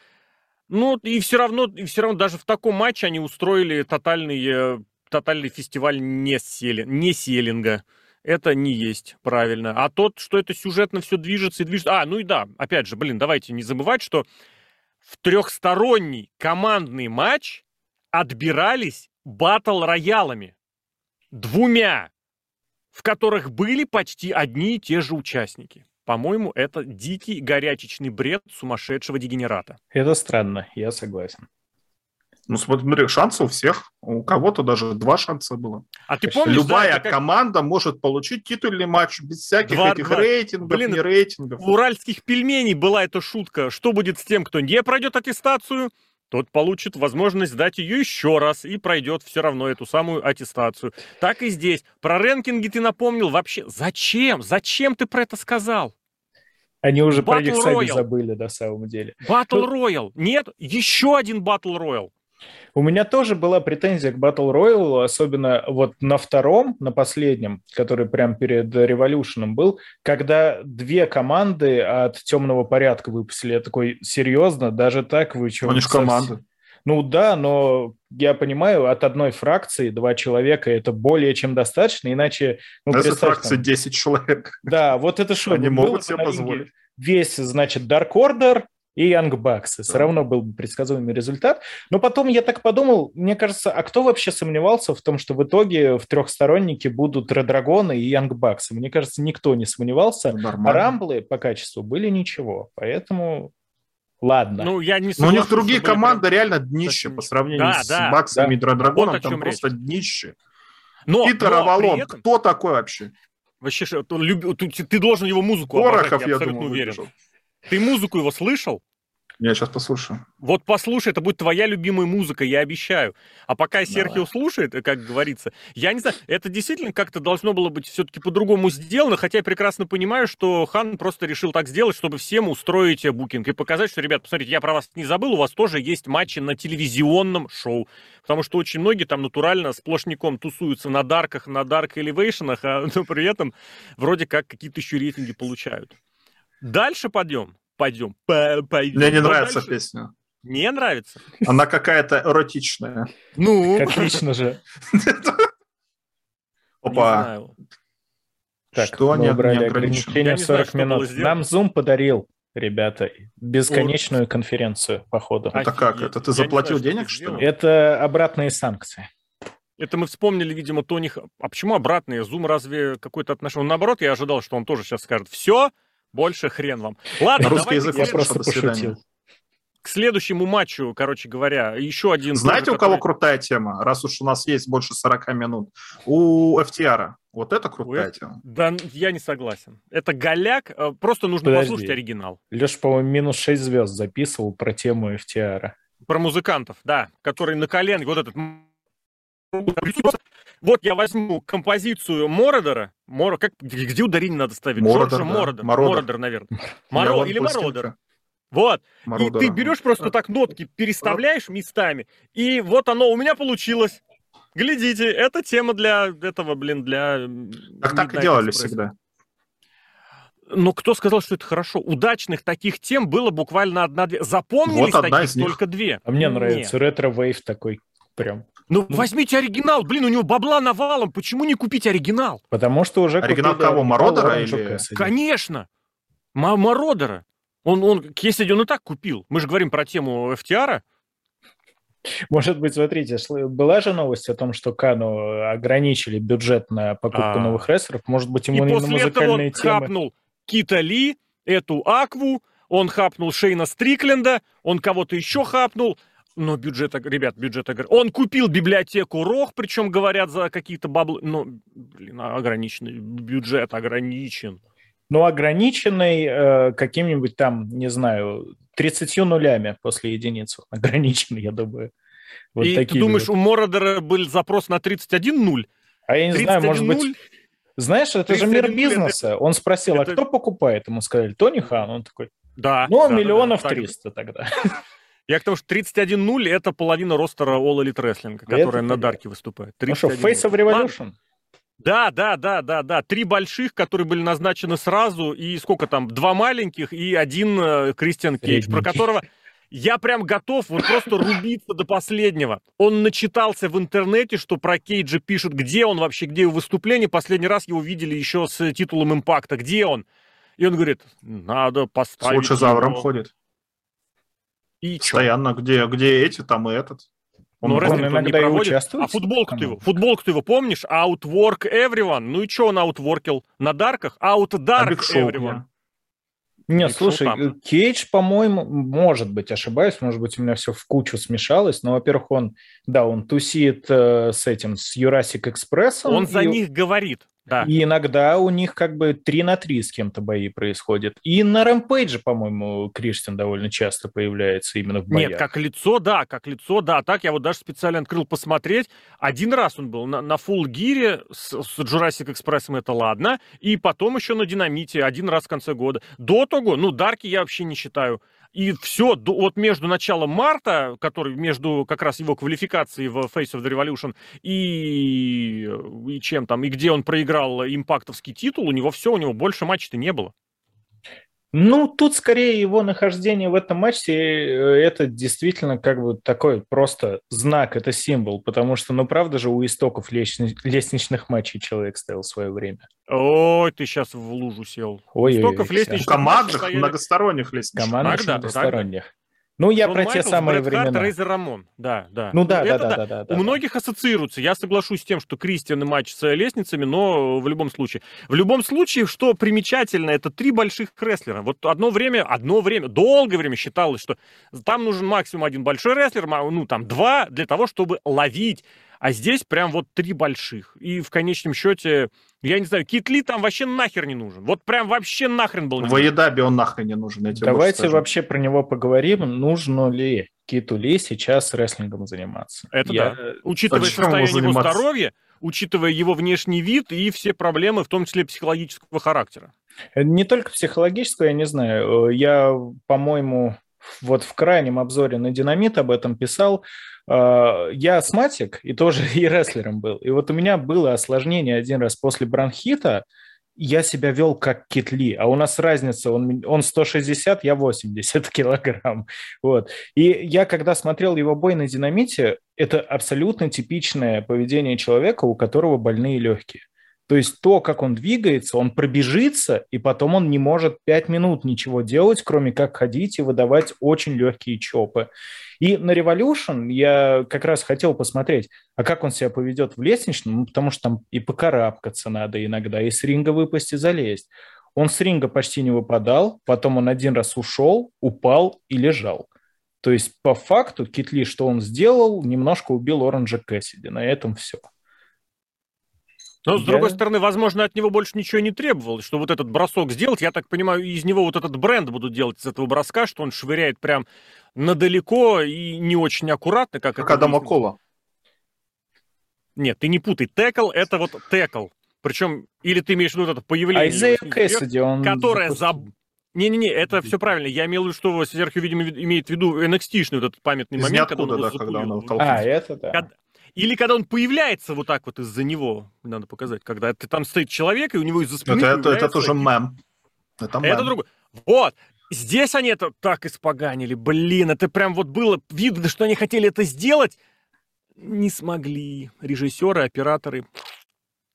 S2: Ну, и все равно, и все равно даже в таком матче они устроили тотальный, э, тотальный фестиваль не, сели, не селинга это не есть правильно. А тот, что это сюжетно все движется и движется... А, ну и да, опять же, блин, давайте не забывать, что в трехсторонний командный матч отбирались батл-роялами. Двумя, в которых были почти одни и те же участники. По-моему, это дикий горячечный бред сумасшедшего дегенерата.
S3: Это странно, я согласен.
S1: Ну, смотри, шансы у всех. У кого-то даже два шанса было.
S2: А ты помнишь,
S1: Любая да, как... команда может получить титульный матч без всяких два, этих два. рейтингов, Блин, не рейтингов.
S2: У уральских пельменей была эта шутка. Что будет с тем, кто не пройдет аттестацию? Тот получит возможность сдать ее еще раз и пройдет все равно эту самую аттестацию. Так и здесь. Про рэнкинги ты напомнил вообще. Зачем? Зачем ты про это сказал?
S3: Они уже Battle про них сами забыли на самом деле.
S2: Battle Royale. Нет, еще один Battle Royale.
S3: У меня тоже была претензия к Battle Royale, особенно вот на втором, на последнем, который прям перед Революшеном был, когда две команды от темного порядка выпустили. Я такой, серьезно, даже так вы что?
S1: Они же команды.
S3: Ну да, но я понимаю, от одной фракции два человека это более чем достаточно, иначе...
S1: Ну, Если фракция 10 человек.
S3: Да, вот это что?
S1: Они могут себе позволить.
S3: Весь, значит, Dark Order, и Young Bucks. Все равно был бы предсказуемый результат. Но потом я так подумал, мне кажется, а кто вообще сомневался в том, что в итоге в трехстороннике будут Редрагоны и Young Bucks? Мне кажется, никто не сомневался. Ну, нормально. А Рамблы по качеству были ничего. Поэтому Ладно.
S1: Ну, я не Но у них другие команды реально днище по сравнению да, с да, Баксами да. и Драгоном. Вот там просто речь. днище. Но, Питер но Авалон, этом... кто такой вообще?
S2: Вообще, ты должен его музыку
S1: Порохов, обожать, я, я думаю, уверен. Выбежал.
S2: Ты музыку его слышал?
S1: Я сейчас послушаю.
S2: Вот послушай, это будет твоя любимая музыка, я обещаю. А пока Серхио Давай. слушает, как говорится, я не знаю, это действительно как-то должно было быть все-таки по-другому сделано, хотя я прекрасно понимаю, что Хан просто решил так сделать, чтобы всем устроить букинг и показать, что, ребят, посмотрите, я про вас не забыл, у вас тоже есть матчи на телевизионном шоу. Потому что очень многие там натурально сплошняком тусуются на дарках, на дарк элевейшенах, а (laughs) но при этом вроде как какие-то еще рейтинги получают. Дальше пойдем. Пойдем.
S1: Пойдем. Мне не нравится дальше... песня.
S2: Не нравится?
S1: Она какая-то эротичная.
S2: Ну,
S3: Как лично же.
S1: Опа.
S3: Так,
S1: Что
S3: убрали
S1: не ограничено?
S3: ограничение в
S2: не знаю,
S3: 40
S2: что было
S3: минут. Нам Zoom подарил, ребята, бесконечную конференцию, походу.
S2: А-
S1: Это как? Это ты заплатил денег, что ли?
S3: Это обратные санкции.
S2: Это мы вспомнили, видимо, Тони... Х- А почему обратные? Зум разве какое-то отношение? Он, наоборот, я ожидал, что он тоже сейчас скажет, все, больше хрен вам. Ладно,
S1: Русский язык
S3: Я просто
S1: до свидания.
S3: пошутил.
S2: к следующему матчу, короче говоря, еще один...
S1: Знаете,
S2: тоже,
S1: у кого
S2: который-
S1: крутая тема? Раз уж у нас есть больше 40 минут. У FTR. Вот это крутая
S2: У
S1: тема.
S2: Да, я не согласен. Это голяк, э, просто нужно
S3: Подожди.
S2: послушать оригинал.
S3: Леша, по-моему, минус 6 звезд записывал про тему FTR.
S2: Про музыкантов, да, который на коленке, вот этот... Вот я возьму композицию Мородера. Моро, как, где ударение надо ставить?
S1: Мородер,
S2: Джорджа
S1: да.
S2: Мородер.
S1: Мородер.
S2: Мородер, наверное. (laughs) Моро... Или. Мородер. Вот. И
S1: Мородера.
S2: ты берешь просто так нотки, переставляешь местами, и вот оно у меня получилось. Глядите, это тема для этого, блин, для...
S1: Так так и делали
S2: Express.
S1: всегда.
S2: Но кто сказал, что это хорошо? Удачных таких тем было буквально одна-две. Запомнились
S1: Вот одна
S2: таких
S1: из них.
S2: только две.
S3: А мне нравится retrowave такой прям.
S2: Ну, возьмите оригинал, блин, у него бабла навалом, почему не купить оригинал?
S3: Потому что уже
S1: Оригинал кого, Мородера или-.
S2: Конечно! Мородера. Он, он, Кесиди, он и так купил. Мы же говорим про тему FTR.
S3: Может быть, смотрите, была же новость о том, что Хану ограничили бюджет на покупку
S2: А.
S3: новых рестлеров. Может быть,
S2: И
S3: ему не на
S2: после этого
S3: музыкальные
S2: он
S3: темы.
S2: хапнул Кита Ли, эту Акву, он хапнул Шейна Стрикленда, он кого-то еще хапнул. Но бюджет, ребят, бюджет огр- Он купил библиотеку Рох, причем говорят за какие-то баблы. Но, блин, ограниченный бюджет ограничен.
S3: Ну, ограниченный э, каким-нибудь там, не знаю, 30 нулями после единицы. Ограниченный, я думаю. Вот
S2: И ты думаешь,
S3: вот.
S2: у Мородера был запрос на 31-0?
S3: А я не знаю, может быть...
S2: 31-0?
S3: Знаешь, это же мир
S2: 31
S3: бизнеса. Он спросил,
S2: это-
S3: а кто покупает? Ему сказали, Тони Хан. Он такой,
S2: Да.
S3: ну,
S2: да, да,
S3: миллионов
S2: да, так.
S3: 300 тогда.
S2: Я к тому, что 31-0 это половина ростера All Elite Wrestling,
S3: Это
S2: которая на. Дарке выступает.
S3: Ну что,
S2: 31-0.
S3: Face of Revolution?
S2: Да, да, да, да, да. Три больших, которые были назначены сразу, и сколько там, два маленьких и один э, Кристиан Кейдж, про которого я прям готов вот просто рубиться до последнего. Он начитался в интернете, что про Кейджа пишут, где он вообще, где его выступление. Последний раз его видели еще с титулом импакта. Где он? И он говорит, надо
S1: С
S2: поставить
S1: лучезавром
S2: его.
S1: ходит.
S2: И чё?
S1: Постоянно. Где, где эти, там и этот. Он
S2: Но
S3: он
S2: не
S3: иногда и
S2: проводит.
S3: участвует
S2: А футболку ты его, футболку ты его помнишь? Outwork everyone. Ну и что он аутворкил? На дарках?
S1: а
S2: Outdark
S1: Шоу
S2: everyone.
S3: Нет,
S2: Биг
S3: слушай,
S2: там.
S3: Кейдж, по-моему, может быть, ошибаюсь, может быть, у меня все в кучу смешалось, но, во-первых, он, да, он тусит э, с этим, с Jurassic Express.
S2: Он за
S3: и,
S2: них говорит. Да.
S3: И иногда у них как бы 3 на 3 с кем-то бои происходят. И на Рэмпейдже, по-моему, Криштиан довольно часто появляется именно в боях.
S2: Нет, как лицо, да, как лицо, да. Так я вот даже специально открыл посмотреть. Один раз он был на, на Full Gear с, с Jurassic Express, это ладно. И потом еще на Динамите один раз в конце года. До того, ну, Дарки я вообще не считаю. И все, вот между началом марта, который между как раз его квалификацией в Face of the Revolution и, и чем там, и где он проиграл импактовский титул, у него все, у него больше матчей-то не было.
S3: Ну, тут скорее его нахождение в этом матче, э, это действительно как бы такой просто знак, это символ, потому что, ну, правда же, у истоков лестни- лестничных матчей человек стоял в свое время.
S2: Ой, ты сейчас в лужу сел.
S3: Ой-ой-ой,
S2: Стоков
S3: Ксян.
S2: лестничных
S1: В командных,
S2: стояли-
S1: многосторонних лестничных.
S3: Командных
S2: Тогда,
S3: многосторонних. Ну, я
S2: Шон
S3: про те
S2: Майклс,
S3: самые
S2: Брет Харт,
S3: времена.
S2: Рейзер Рамон. Да, да.
S3: Ну да, да, да, да, да, да.
S2: У многих ассоциируется. Я соглашусь с тем, что Кристиан и матч с лестницами, но в любом случае. В любом случае, что примечательно, это три больших рестлера. Вот одно время, одно время, долгое время считалось, что там нужен максимум один большой рестлер, ну там два для того, чтобы ловить. А здесь прям вот три больших. И в конечном счете, я не знаю, Кит Ли там вообще нахер не нужен. Вот прям вообще нахрен был не нужен.
S1: AEW он нахрен не нужен.
S3: Давайте вообще про него поговорим. Нужно ли Киту Ли сейчас рестлингом заниматься?
S2: Это
S3: Я-
S2: да. Учитывая
S1: Зачем ему
S2: состояние его здоровья, учитывая его внешний вид и все проблемы, в том числе психологического характера.
S3: Не только психологического, я не знаю. Э, Я, по-моему, вот в крайнем обзоре на Динамит об этом писал. Э, Я астматик и тоже (laughs) и рестлером был. И вот у меня было осложнение один раз после бронхита, я себя вел как Китли, а у нас разница, он, он 160, я 80 (laughs) килограмм. Вот. И я, когда смотрел его бой на динамите, это абсолютно типичное поведение человека, у которого больные легкие. То есть то, как он двигается, он пробежится, и потом он не может 5 минут ничего делать, кроме как ходить и выдавать очень легкие чопы. И на Revolution я как раз хотел посмотреть, а как он себя поведет в лестничном, ну, потому что там и покарабкаться надо иногда, и с ринга выпасть и залезть. Он с ринга почти не выпадал, потом он один раз ушел, упал и лежал. То есть по факту Китли, что он сделал, немножко убил Оранжа Кэссиди. На этом все.
S2: Но, с я... другой стороны, возможно, от него больше ничего не требовалось, что вот этот бросок сделать, я так понимаю, из него вот этот бренд будут делать из этого броска, что он швыряет прям надалеко и не очень аккуратно, как,
S1: как это... Адама Кола.
S2: Нет, ты не путай. Текл — это вот текл. Причем, или ты имеешь в виду это появление...
S3: Айзея Кэссиди, он...
S2: Которое за... Не-не-не, это все правильно. Я имел в виду, что Серхио, видимо, имеет в виду NXT-шный вот этот памятный Из момент,
S1: когда он, да, когда он
S3: А, это да. Когда...
S2: Или когда он появляется вот так вот из-за него, надо показать, когда ты там стоит человек, и у него из-за спины
S1: Это, это, это тоже мем.
S2: Это мем. Это другое. Вот. Здесь они это так испоганили. Блин, это прям вот было видно, что они хотели это сделать. Не смогли. Режиссеры, операторы.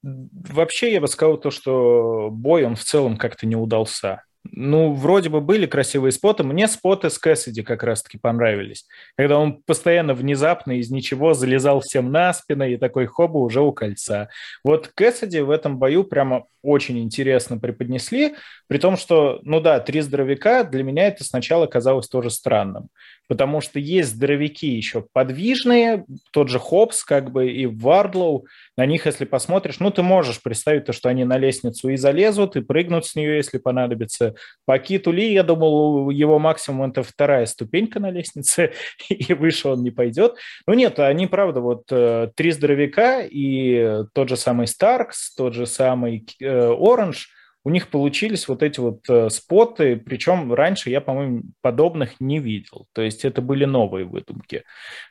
S3: Вообще, я бы сказал то, что бой, он в целом как-то не удался. Ну, вроде бы были красивые споты. Мне споты с Кэссиди как раз-таки понравились. Когда он постоянно внезапно из ничего залезал всем на спину и такой хоба уже у кольца. Вот Кэссиди в этом бою прямо очень интересно преподнесли, при том, что, ну да, три здоровяка, для меня это сначала казалось тоже странным потому что есть здоровяки еще подвижные, тот же Хопс как бы и Вардлоу, на них, если посмотришь, ну, ты можешь представить то, что они на лестницу и залезут, и прыгнут с нее, если понадобится. По Киту Ли, я думал, его максимум это вторая ступенька на лестнице, (laughs) и выше он не пойдет. Ну, нет, они, правда, вот э, три здоровяка и тот же самый Старкс, тот же самый э, Оранж – у них получились вот эти вот э, споты, причем раньше я, по-моему, подобных не видел. То есть это были новые выдумки.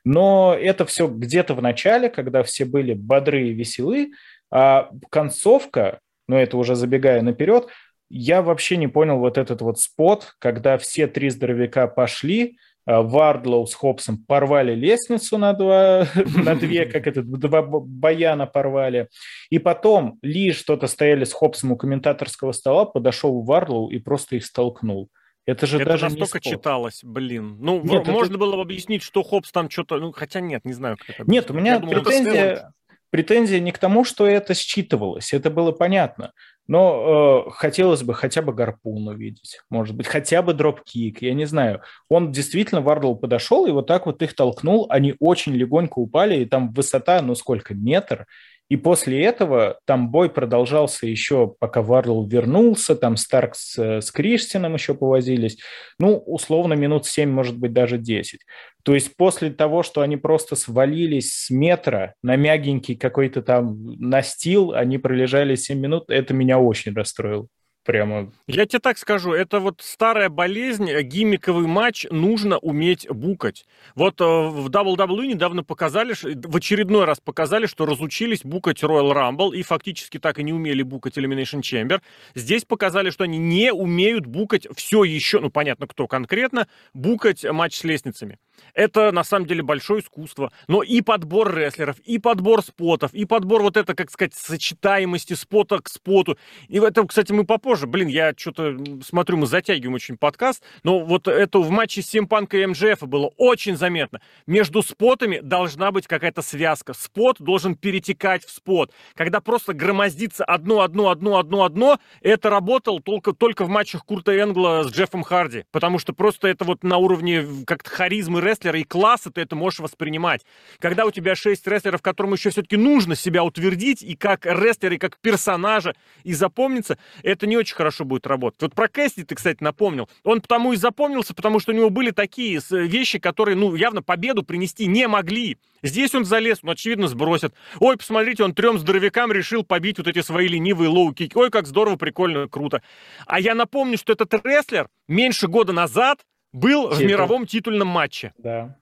S3: Но это все где-то в начале, когда все были бодры и веселы, а концовка, ну это уже забегая наперед, я вообще не понял вот этот вот спот, когда все три здоровяка пошли, Вардлоу с Хопсом порвали лестницу на, два, (laughs) на две, как это, два баяна порвали. И потом Ли что-то стояли с Хопсом у комментаторского стола, подошел Вардлоу и просто их столкнул. Это же это даже
S2: настолько не читалось, блин. Ну, нет, можно это... было бы объяснить, что Хопс там что-то... Ну, хотя нет, не знаю,
S3: как это... Нет, у меня претензия претензия не к тому, что это считывалось, это было понятно. Но э, хотелось бы хотя бы гарпун увидеть, может быть, хотя бы dropkick, я не знаю. Он действительно, Вардл подошел и вот так вот их толкнул, они очень легонько упали, и там высота, ну сколько, метр, и после этого там бой продолжался еще, пока Варл вернулся, там Старк с, с Криштином еще повозились. Ну, условно, минут 7, может быть, даже 10. То есть после того, что они просто свалились с метра на мягенький какой-то там настил, они пролежали 7 минут, это меня очень расстроило прямо...
S2: Я тебе так скажу, это вот старая болезнь, э, гиммиковый матч нужно уметь букать. Вот э, в WWE недавно показали, в очередной раз показали, что разучились букать Royal Rumble и фактически так и не умели букать Elimination Chamber. Здесь показали, что они не умеют букать все еще, ну понятно, кто конкретно, букать матч с лестницами. Это на самом деле большое искусство. Но и подбор рестлеров, и подбор спотов, и подбор вот это, как сказать, сочетаемости спота к споту. И в этом, кстати, мы попозже. Блин, я что-то смотрю, мы затягиваем очень подкаст. Но вот это в матче Симпанка и МЖФ было очень заметно. Между спотами должна быть какая-то связка. Спот должен перетекать в спот. Когда просто громоздится одно, одно, одно, одно, одно, это работало только, только в матчах Курта Энгла с Джеффом Харди. Потому что просто это вот на уровне как-то харизмы рестлера и класса ты это можешь воспринимать. Когда у тебя шесть рестлеров, которым еще все-таки нужно себя утвердить, и как рестлер, и как персонажа, и запомниться, это не очень хорошо будет работать. Вот про Кэссиди ты, кстати, напомнил. Он потому и запомнился, потому что у него были такие вещи, которые, ну, явно победу принести не могли. Здесь он залез, ну, очевидно, сбросят. Ой, посмотрите, он трем здоровякам решил побить вот эти свои ленивые low kick'и. Ой, как здорово, прикольно, круто. А я напомню, что этот рестлер меньше года назад был Титул. в мировом титульном матче.
S3: Да.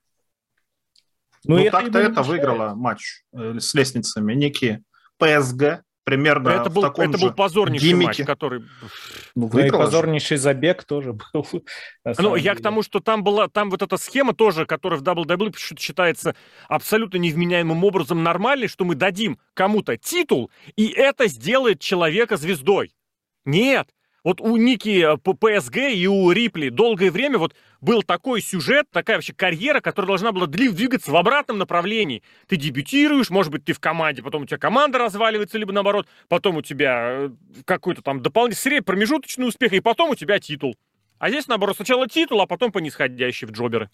S1: Ну, ну так-то это выиграло матч э, с лестницами. Некий ПСГ примерно
S2: это
S1: в
S2: был,
S1: таком
S2: это
S1: же
S2: был позорнейший
S1: гиммике.
S2: матч, который...
S1: Ну,
S3: Ну и
S1: выиграла же.
S3: позорнейший забег тоже был. (laughs)
S2: Ну, я к тому, что там была, там вот эта схема тоже, которая в WWE почему-то считается абсолютно невменяемым образом нормальной, что мы дадим кому-то титул, и это сделает человека звездой. Нет. Вот у Ники э, по PSG и у Рипли долгое время вот был такой сюжет, такая вообще карьера, которая должна была двигаться в обратном направлении. Ты дебютируешь, может быть, ты в команде, потом у тебя команда разваливается, либо наоборот, потом у тебя э, какой-то там дополнительный промежуточный успех, и потом у тебя титул. А здесь, наоборот, сначала титул, а потом по нисходящей в джоберы.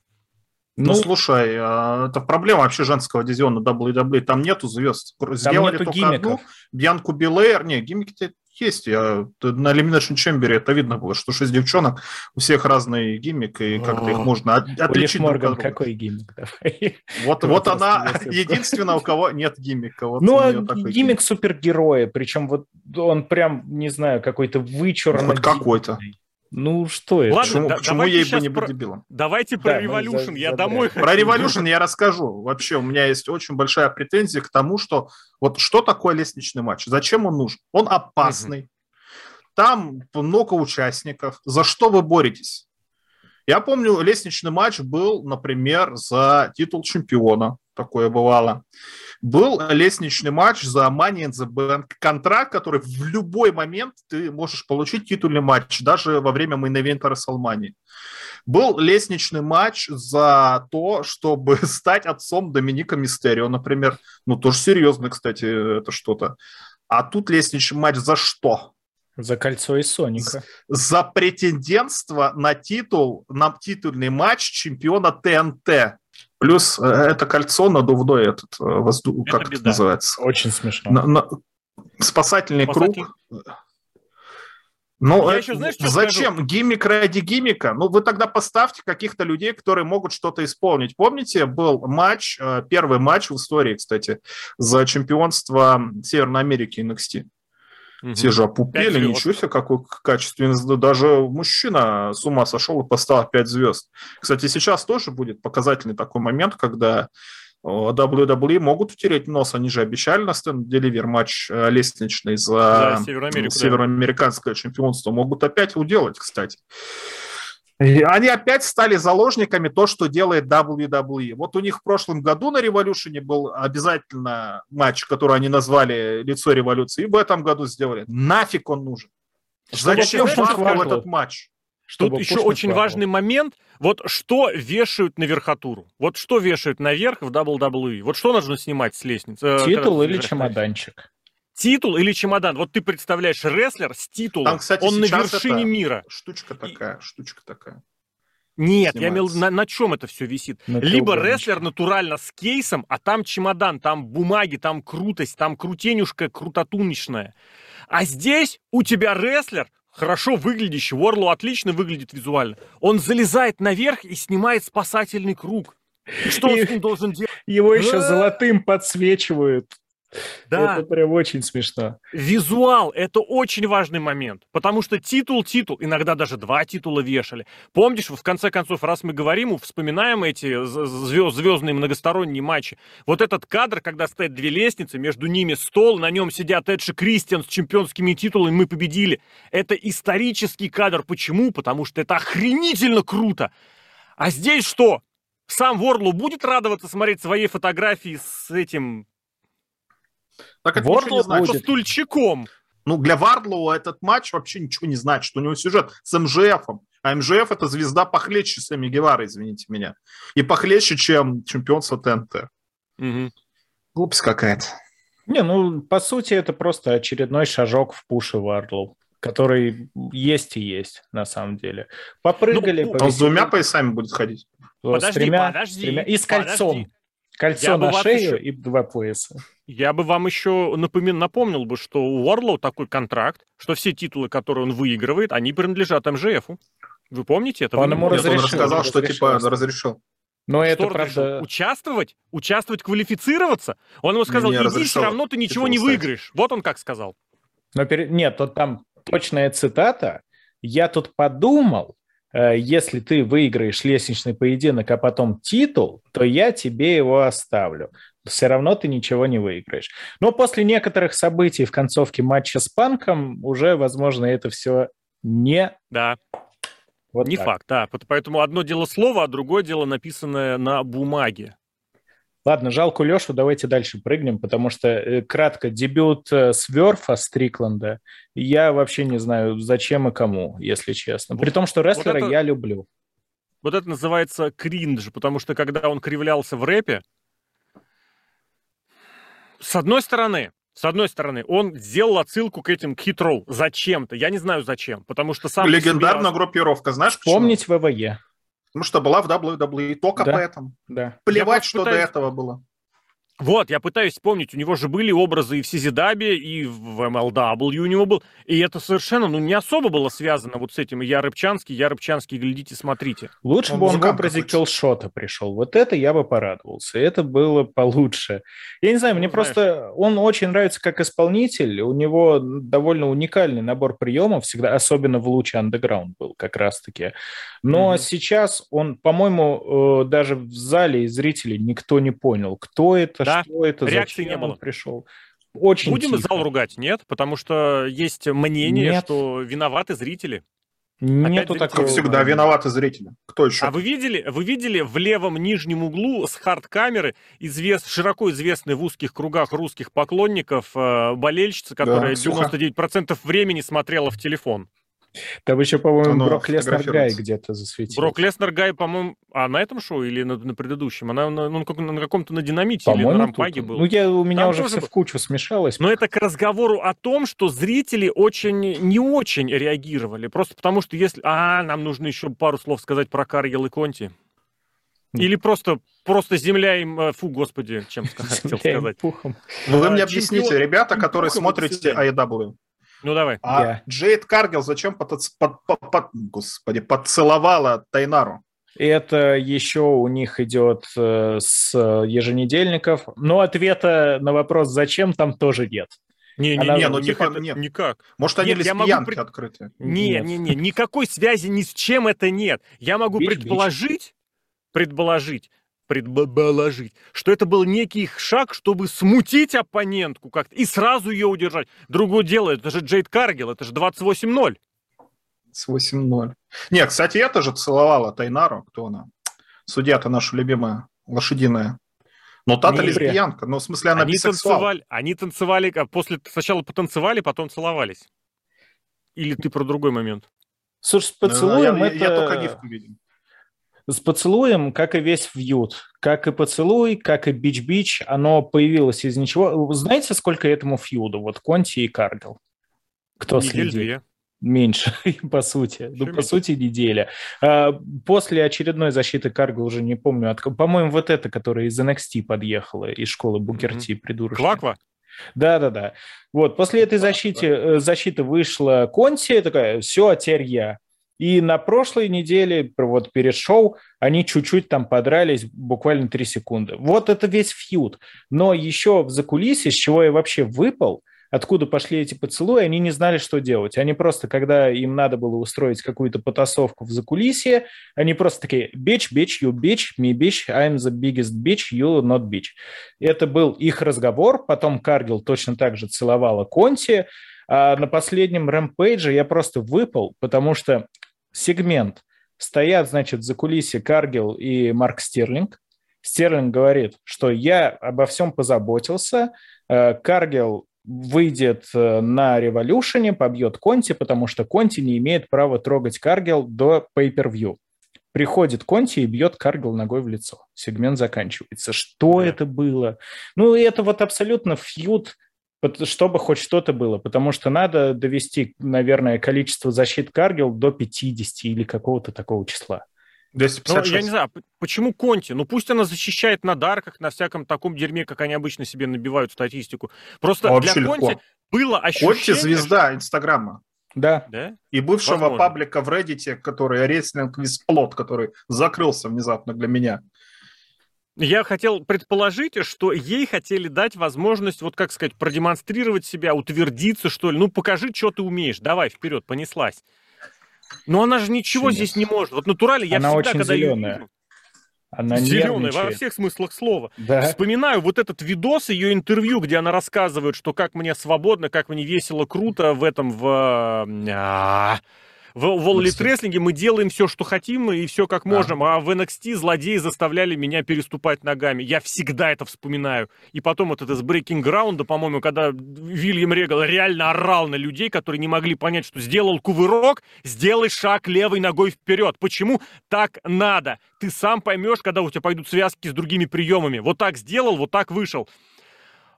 S1: Ну,
S3: Ну,
S1: слушай, а, это проблема вообще женского дивизиона WWE. Там нету звезд.
S3: там
S1: Сделали
S3: нету
S1: только
S3: гиммиков.
S1: одну, Бьянку Билейр. Не, гиммики есть. Я, на Elimination Chamber это видно было, что шесть девчонок, у всех разный гиммик, и как-то их можно от- отличить
S3: Морган какой гиммик? Давай.
S1: Вот, вот она единственная, у кого нет гиммика. Вот
S3: Ну, а гиммик супергероя, причем вот он прям, не знаю, какой-то вычурно...
S1: хоть какой-то.
S3: Ну, что это?
S2: Ладно,
S1: Почему,
S2: да-
S1: почему ей бы не
S2: про-
S1: быть дебилом?
S2: Давайте про
S3: Да, мы
S2: Revolution.
S3: за-
S2: Я домой
S1: Про
S2: хочу.
S1: Revolution я расскажу. Вообще, у меня есть очень большая претензия к тому, что вот что такое лестничный матч? Зачем он нужен? Он опасный. Там много участников. За что вы боретесь? Я помню, лестничный матч был, например, за титул чемпиона. Такое бывало. Был лестничный матч за Money in the Bank. Контракт, который в любой момент ты можешь получить титульный матч, даже во время мейн-эвента WrestleMania. Был лестничный матч за то, чтобы (laughs) стать отцом Доминика Мистерио, например. Ну, тоже серьезно, кстати, это что-то. А тут лестничный матч за что?
S3: За кольцо из Соника.
S1: За претендентство на титул, на титульный матч чемпиона ТНТ. Плюс э, это кольцо надувное, этот э, воздух,
S2: Это
S1: как это
S2: беда.
S1: называется?
S3: Очень смешно.
S1: На- на- Спасательный
S2: Спасатель-
S1: круг. Ну,
S2: Я
S1: э,
S2: еще, знаешь, что
S1: зачем? Гиммик ради гиммика? Ну, вы тогда поставьте каких-то людей, которые могут что-то исполнить. Помните, был матч, э, первый матч в истории, кстати, за чемпионство Северной Америки NXT.
S2: Мгм.
S1: Все же опупели, ничего себе, какой качественный. Даже мужчина с ума сошел и поставил 5 звезд. Кстати, сейчас тоже будет показательный такой момент, когда э, WWE могут утереть нос. Они же обещали на стенд деливер матч э, лестничный за,
S2: За да.
S1: североамериканское чемпионство. Могут опять уделать, кстати. И они опять стали заложниками то, что делает WWE. Вот у них в прошлом году на Революшене был обязательно матч, который они назвали «Лицо революции», и в этом году сделали. Нафиг он нужен?
S3: Чтобы
S1: Зачем
S3: Варду.
S1: этот матч?
S2: Тут
S3: Чтобы
S2: еще очень
S3: Варду.
S2: важный момент. Вот что вешают на верхотуру? Вот что вешают наверх в WWE? Вот что нужно снимать с лестницы? Э,
S3: Титул
S2: когда-
S3: или чемоданчик?
S2: Титул или чемодан? Вот ты представляешь рестлер с титулом,
S1: Там, кстати,
S2: он на вершине
S1: это-
S2: мира.
S1: Штучка такая, штучка такая.
S2: Нет, я имел
S1: снимается.
S2: на, на чем это все висит?
S3: На
S2: Либо рестлер натурально с кейсом, а там чемодан, там бумаги, там крутость, там крутенюшка крутотунечная. А здесь у тебя рестлер, хорошо выглядящий, Уорлоу отлично выглядит визуально. Он залезает наверх и снимает спасательный круг. И что он
S3: И-
S2: с ним должен делать?
S3: Его еще
S2: А.
S3: золотым подсвечивают.
S2: Да,
S3: Это прям очень смешно.
S2: визуал – это очень важный момент, потому что титул, титул, иногда даже два титула вешали. Помнишь, в конце концов, раз мы говорим, вспоминаем эти звезд, звездные многосторонние матчи, вот этот кадр, когда стоят две лестницы, между ними стол, на нем сидят Эдж и Кристиан с чемпионскими титулами, мы победили. Это исторический кадр. Почему? Потому что это охренительно круто. А здесь что? Сам Ворлу будет радоваться смотреть свои фотографии с этим
S1: Так это
S3: Ворд
S1: ничего не значит.
S2: со
S3: будет.
S2: стульчиком.
S1: Ну, для Вардлоу этот матч вообще ничего не значит. У него сюжет с МЖФом. А МЖФ это звезда похлеще Сэмми Гевара, извините меня. И похлеще, чем чемпионство ТНТ.
S2: Мгм.
S1: Глупость какая-то.
S3: Не, ну, по сути, это просто очередной шажок в пуше Вардлоу, который есть и есть, на самом деле. Попрыгали,
S2: Ну,
S1: Он с двумя поясами будет ходить.
S3: с
S2: Подожди,
S3: тремя-
S2: подожди,
S3: с тремя- и с кольцом. Кольцо
S2: Я
S3: на шею
S2: еще-
S3: и два пояса.
S2: Я бы вам еще напомин, напомнил бы, что у Уорлоу такой контракт, что все титулы, которые он выигрывает, они принадлежат МЖФу. Вы помните это?
S3: Он
S2: Вы-
S3: ему
S1: Нет, он
S3: разрешил,
S1: рассказал, что
S3: разрешил.
S1: типа разрешил.
S3: Но это,
S2: Что разрешил?
S3: правда...
S2: Участвовать? Участвовать, квалифицироваться? Он ему сказал,
S1: Не,
S2: иди,
S1: разрешил
S2: все равно ты ничего
S1: титул
S2: не выиграешь. Вот он как сказал.
S3: Но пере- Нет, вот там точная цитата. Я тут подумал, если ты выиграешь лестничный поединок, а потом титул, то я тебе его оставлю. Все равно ты ничего не выиграешь. Но после некоторых событий в концовке матча с Панком уже, возможно, это все не...
S2: Да. Вот не так. факт, да. Поэтому одно дело слово, а другое дело написанное на бумаге.
S3: Ладно, жалко Лешу, давайте дальше прыгнем, потому что, э, кратко, дебют э, Сверфа Стрикленда, я вообще не знаю, зачем и кому, если честно. При том, что рестлера вот это, я люблю.
S2: Вот это называется кринж, потому что когда он кривлялся в рэпе, с одной стороны, с одной стороны, он сделал отсылку к этим хитроу зачем-то. Я не знаю зачем, потому что сам...
S1: Легендарная себя... группировка, знаешь
S3: почему? Помнить ВВЕ.
S1: Потому что была в WWE только да, поэтому.
S3: Да.
S1: Плевать, что пытаюсь... до этого было.
S2: Вот, я пытаюсь вспомнить, у него же были образы и в Сизидабе, и в MLW у него был, и это совершенно, ну, не особо было связано вот с этим. «Я рыбчанский, я рыбчанский, глядите, смотрите».
S3: Лучше он бы он в образе киллшота пришел, вот это я бы порадовался, это было получше. Я не знаю, мне ну, просто, он очень нравится как исполнитель, у него довольно уникальный набор приемов, всегда, особенно в луче андеграунд был как раз-таки, но mm-hmm. сейчас он, по-моему, э, даже в зале и зрителей никто не понял, кто это, да? что это,
S2: Реакции не было.
S3: пришел. Очень
S2: Будем тихо. зал ругать, нет? Потому что есть мнение, нет. что виноваты зрители.
S3: Нету
S1: Опять такого. всегда виноваты зрители. Кто еще?
S2: А вы видели, вы видели в левом нижнем углу с хард-камеры извест, широко известный в узких кругах русских поклонников э, болельщица, которая да, 99% времени смотрела в телефон?
S3: Там еще, по-моему, Брок Леснер Гай где-то засветился.
S2: Брок Леснер Гай, по-моему, а на этом шоу или на, на предыдущем? Она на, ну, как, на каком-то на динамите или на рампаге был.
S3: Ну, я, у меня Там уже все в кучу смешалось.
S2: Но это к разговору о том, что зрители очень не очень реагировали. Просто потому что если... А, нам нужно еще пару слов сказать про Карьел и Конти. Или просто, просто земля им... Э, фу, господи, чем (laughs) хотел сказать.
S1: Пухом. Ну, вы мне объясните, ребята, которые смотрите AEW,
S2: ну давай.
S1: А yeah. Джейд Каргил зачем под, под, под, под, господи, поцеловала Тайнару?
S3: Это еще у них идет э, с еженедельников. Но ответа на вопрос, зачем, там тоже нет.
S1: Не-не-не, не, ну типа это... нет.
S2: Никак.
S1: Может, они нет, лесбиянки могу... открыты?
S2: Не-не-не, никакой связи ни с чем это нет. Я могу бич, предположить, бич. предположить, предположить, что это был некий шаг, чтобы смутить оппонентку как-то и сразу ее удержать. Другое дело, это же Джейд Каргил, это же 28-0.
S1: 28-0. Не, кстати, я тоже целовала Тайнару, кто она? Судья-то наша любимая, лошадиная. Но та-то лесбиянка, ну, в смысле, она
S2: они бисексуал. Танцевали, они танцевали, а после сначала потанцевали, потом целовались. Или ты про другой момент?
S3: Слушай, с поцелуем я, это... Я, я только гифку видел. С поцелуем, как и весь фьюд, как и поцелуй, как и бич-бич, оно появилось из ничего. Знаете, сколько этому фьюду? Вот Конти и Каргл. Кто Недель следит? Две. Меньше, (laughs) по сути. Еще ну, по сути, неделя. А, после очередной защиты Каргл уже не помню. От... По-моему, вот это, которая из NXT подъехала, из школы Букерти, mm-hmm. придурочная.
S2: Кваква?
S3: Да-да-да. Вот, после этой защиты, э, защиты вышла Конти, такая, все, теперь я. И на прошлой неделе, вот перед шоу, они чуть-чуть там подрались, буквально 3 секунды. Вот это весь фьюд. Но еще в закулисье, с чего я вообще выпал, откуда пошли эти поцелуи, они не знали, что делать. Они просто, когда им надо было устроить какую-то потасовку в закулисье, они просто такие, bitch, bitch, you bitch, me bitch, I'm the biggest bitch, you not bitch. Это был их разговор, потом Каргил точно так же целовала Конти, а на последнем рэмпейдже я просто выпал, потому что сегмент. Стоят, значит, за кулисье Каргил и Марк Стерлинг. Стерлинг говорит, что я обо всем позаботился. Э, Каргил выйдет э, на революшене, побьет Конти, потому что Конти не имеет права трогать Каргил до pay-per-view. Приходит Конти и бьет Каргил ногой в лицо. Сегмент заканчивается. Что да. это было? Ну, это вот абсолютно фьюд чтобы хоть что-то было, потому что надо довести, наверное, количество защит Каргил до 50 или какого-то такого числа.
S2: 256. Ну, я не знаю, почему Конти? Ну, пусть она защищает на дарках, на всяком таком дерьме, как они обычно себе набивают статистику. Просто а для Конти легко. было ощущение... Конти
S1: звезда Инстаграма.
S3: Да.
S2: да.
S1: И бывшего Возможно. паблика в Reddit, который рестлинг Висплот, который закрылся внезапно для меня.
S2: Я хотел предположить, что ей хотели дать возможность, вот как сказать, продемонстрировать себя, утвердиться, что ли. Ну, покажи, что ты умеешь. Давай, вперед, понеслась. Но она же ничего
S3: Нет.
S2: здесь не может. Вот натурально я
S3: Она
S2: всегда,
S3: очень
S2: когда
S3: зелёная.
S2: вижу-
S3: Она
S2: Зеленая во всех смыслах слова.
S3: Да.
S2: Вспоминаю вот этот видос, ее интервью, где она рассказывает, что как мне свободно, как мне весело, круто в этом, в... В, в All Elite
S1: NXT.
S2: Wrestling мы делаем все, что хотим, и все как
S1: Да.
S2: можем. А в NXT злодеи заставляли меня переступать ногами. Я всегда это вспоминаю. И потом вот это с Breaking Ground, по-моему, когда Вильям Регал реально орал на людей, которые не могли понять, что сделал кувырок, сделай шаг левой ногой вперед. Почему так надо? Ты сам поймешь, когда у тебя пойдут связки с другими приемами. Вот так сделал, вот так вышел.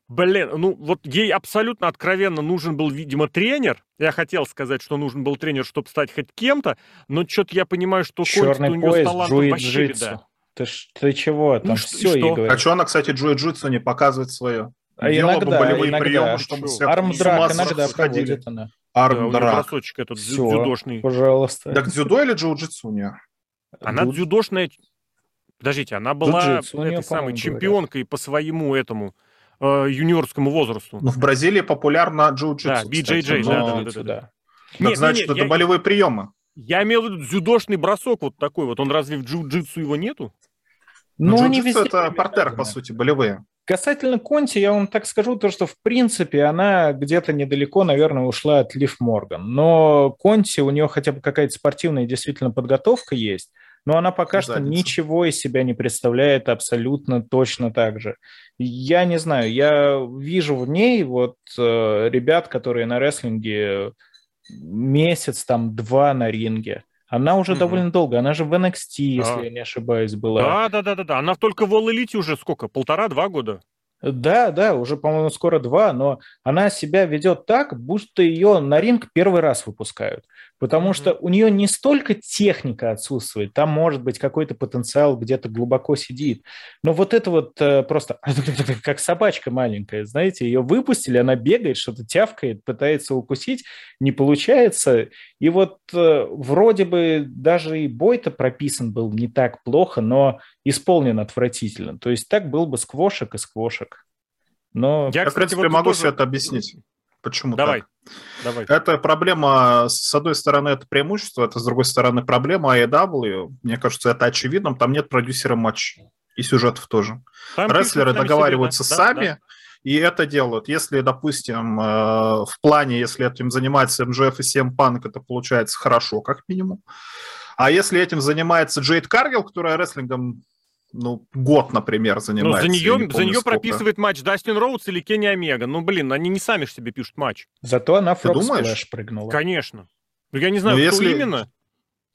S2: Блин, ну вот ей абсолютно откровенно нужен был, видимо, тренер. Я хотел сказать, что нужен был тренер, чтобы стать хоть кем-то, но что-то я понимаю, что Конти у
S3: Черный
S2: нее с
S3: пояс,
S2: талантом вообще беда.
S3: Ты, ж- ты чего? Там
S2: Ну что-
S3: все
S2: и
S3: ей
S2: что?
S1: А
S3: говорят.
S1: что она, кстати, джиу-джитсу не показывает свое?
S3: А
S1: Делала бы
S3: иногда,
S1: болевые
S3: иногда.
S1: приемы, чтобы
S2: Чё?
S1: все
S3: Армдрак иногда
S1: сходили.
S3: проводит она.
S2: Да, у нее
S1: Армдрак.
S2: бросочек этот
S3: Всё.
S2: дзюдошный.
S3: Пожалуйста.
S1: Так дзюдо или джиу-джитсу у нее?
S2: Она дзюдошная... Подождите, она была этой самой чемпионкой по своему этому э, юниорскому возрасту.
S1: Ну, в Бразилии популярно джиу-джитсу,
S2: Да,
S1: кстати,
S2: BJJ,
S1: но-
S2: да, да, да, да.
S3: да.
S1: Так
S2: Нет,
S1: значит,
S2: нет, нет,
S1: это
S2: я-
S1: болевые приемы.
S2: Я имел в виду дзюдошный бросок вот такой вот. Он разве в джиу-джитсу его нету?
S1: Ну,
S3: Ну, они
S1: джиу-джитсу
S3: везде
S1: это партер, по сути, болевые.
S3: Касательно Конти, я вам так скажу, то, что в принципе она где-то недалеко, наверное, ушла от Лив Морган. Но Конти, у нее хотя бы какая-то спортивная действительно подготовка есть, но она пока что
S1: Задница.
S3: ничего из себя не представляет абсолютно точно так же. Я не знаю, я вижу в ней вот э, ребят, которые на рестлинге месяц, там, два на ринге. Она уже
S2: Мгм.
S3: довольно долго, она же в NXT, если
S2: Да.
S3: я не ошибаюсь, была.
S2: Да, да, да, да, да. Она только в All Elite уже сколько? Полтора-два года?
S3: Да, да, уже, по-моему, скоро два, но она себя ведет так, будто ее на ринг первый раз выпускают. Потому что у нее не столько техника отсутствует, там может быть какой-то потенциал где-то глубоко сидит. Но вот это вот э, просто (laughs) как собачка маленькая, знаете, ее выпустили, она бегает, что-то тявкает, пытается укусить, не получается. И вот э, вроде бы даже и бой-то прописан был не так плохо, но исполнен отвратительно. То есть так был бы сквошек и сквошек. Но
S1: Я, в принципе,
S2: вот
S1: могу
S2: тоже-
S1: все это объяснить. Почему
S2: Давай,
S1: так?
S2: давай.
S1: Это проблема, с одной стороны, это преимущество, это, с другой стороны, проблема AEW. Мне кажется, это очевидно. Там нет продюсера матчей и сюжетов тоже.
S2: Там
S1: Рестлеры договариваются
S2: себе, да,
S1: сами,
S2: да,
S1: и это делают. Если, допустим, э, в плане, если этим занимается МЖФ и CM Punk, это получается хорошо, как минимум. А если этим занимается Джейд Каргил, которая рестлингом ну, год, например,
S2: Ну,
S1: занимается.
S2: за
S1: я не
S2: нее,
S1: помню,
S2: за нее
S1: сколько.
S2: прописывает матч Дастин Роудс или Кенни Омега. Ну, блин, они не сами ж себе пишут матч.
S3: зато она
S1: Ты думаешь?
S3: Прыгнула.
S2: Конечно. Ну, я не знаю,
S1: Ну,
S2: кто
S1: если-
S2: именно.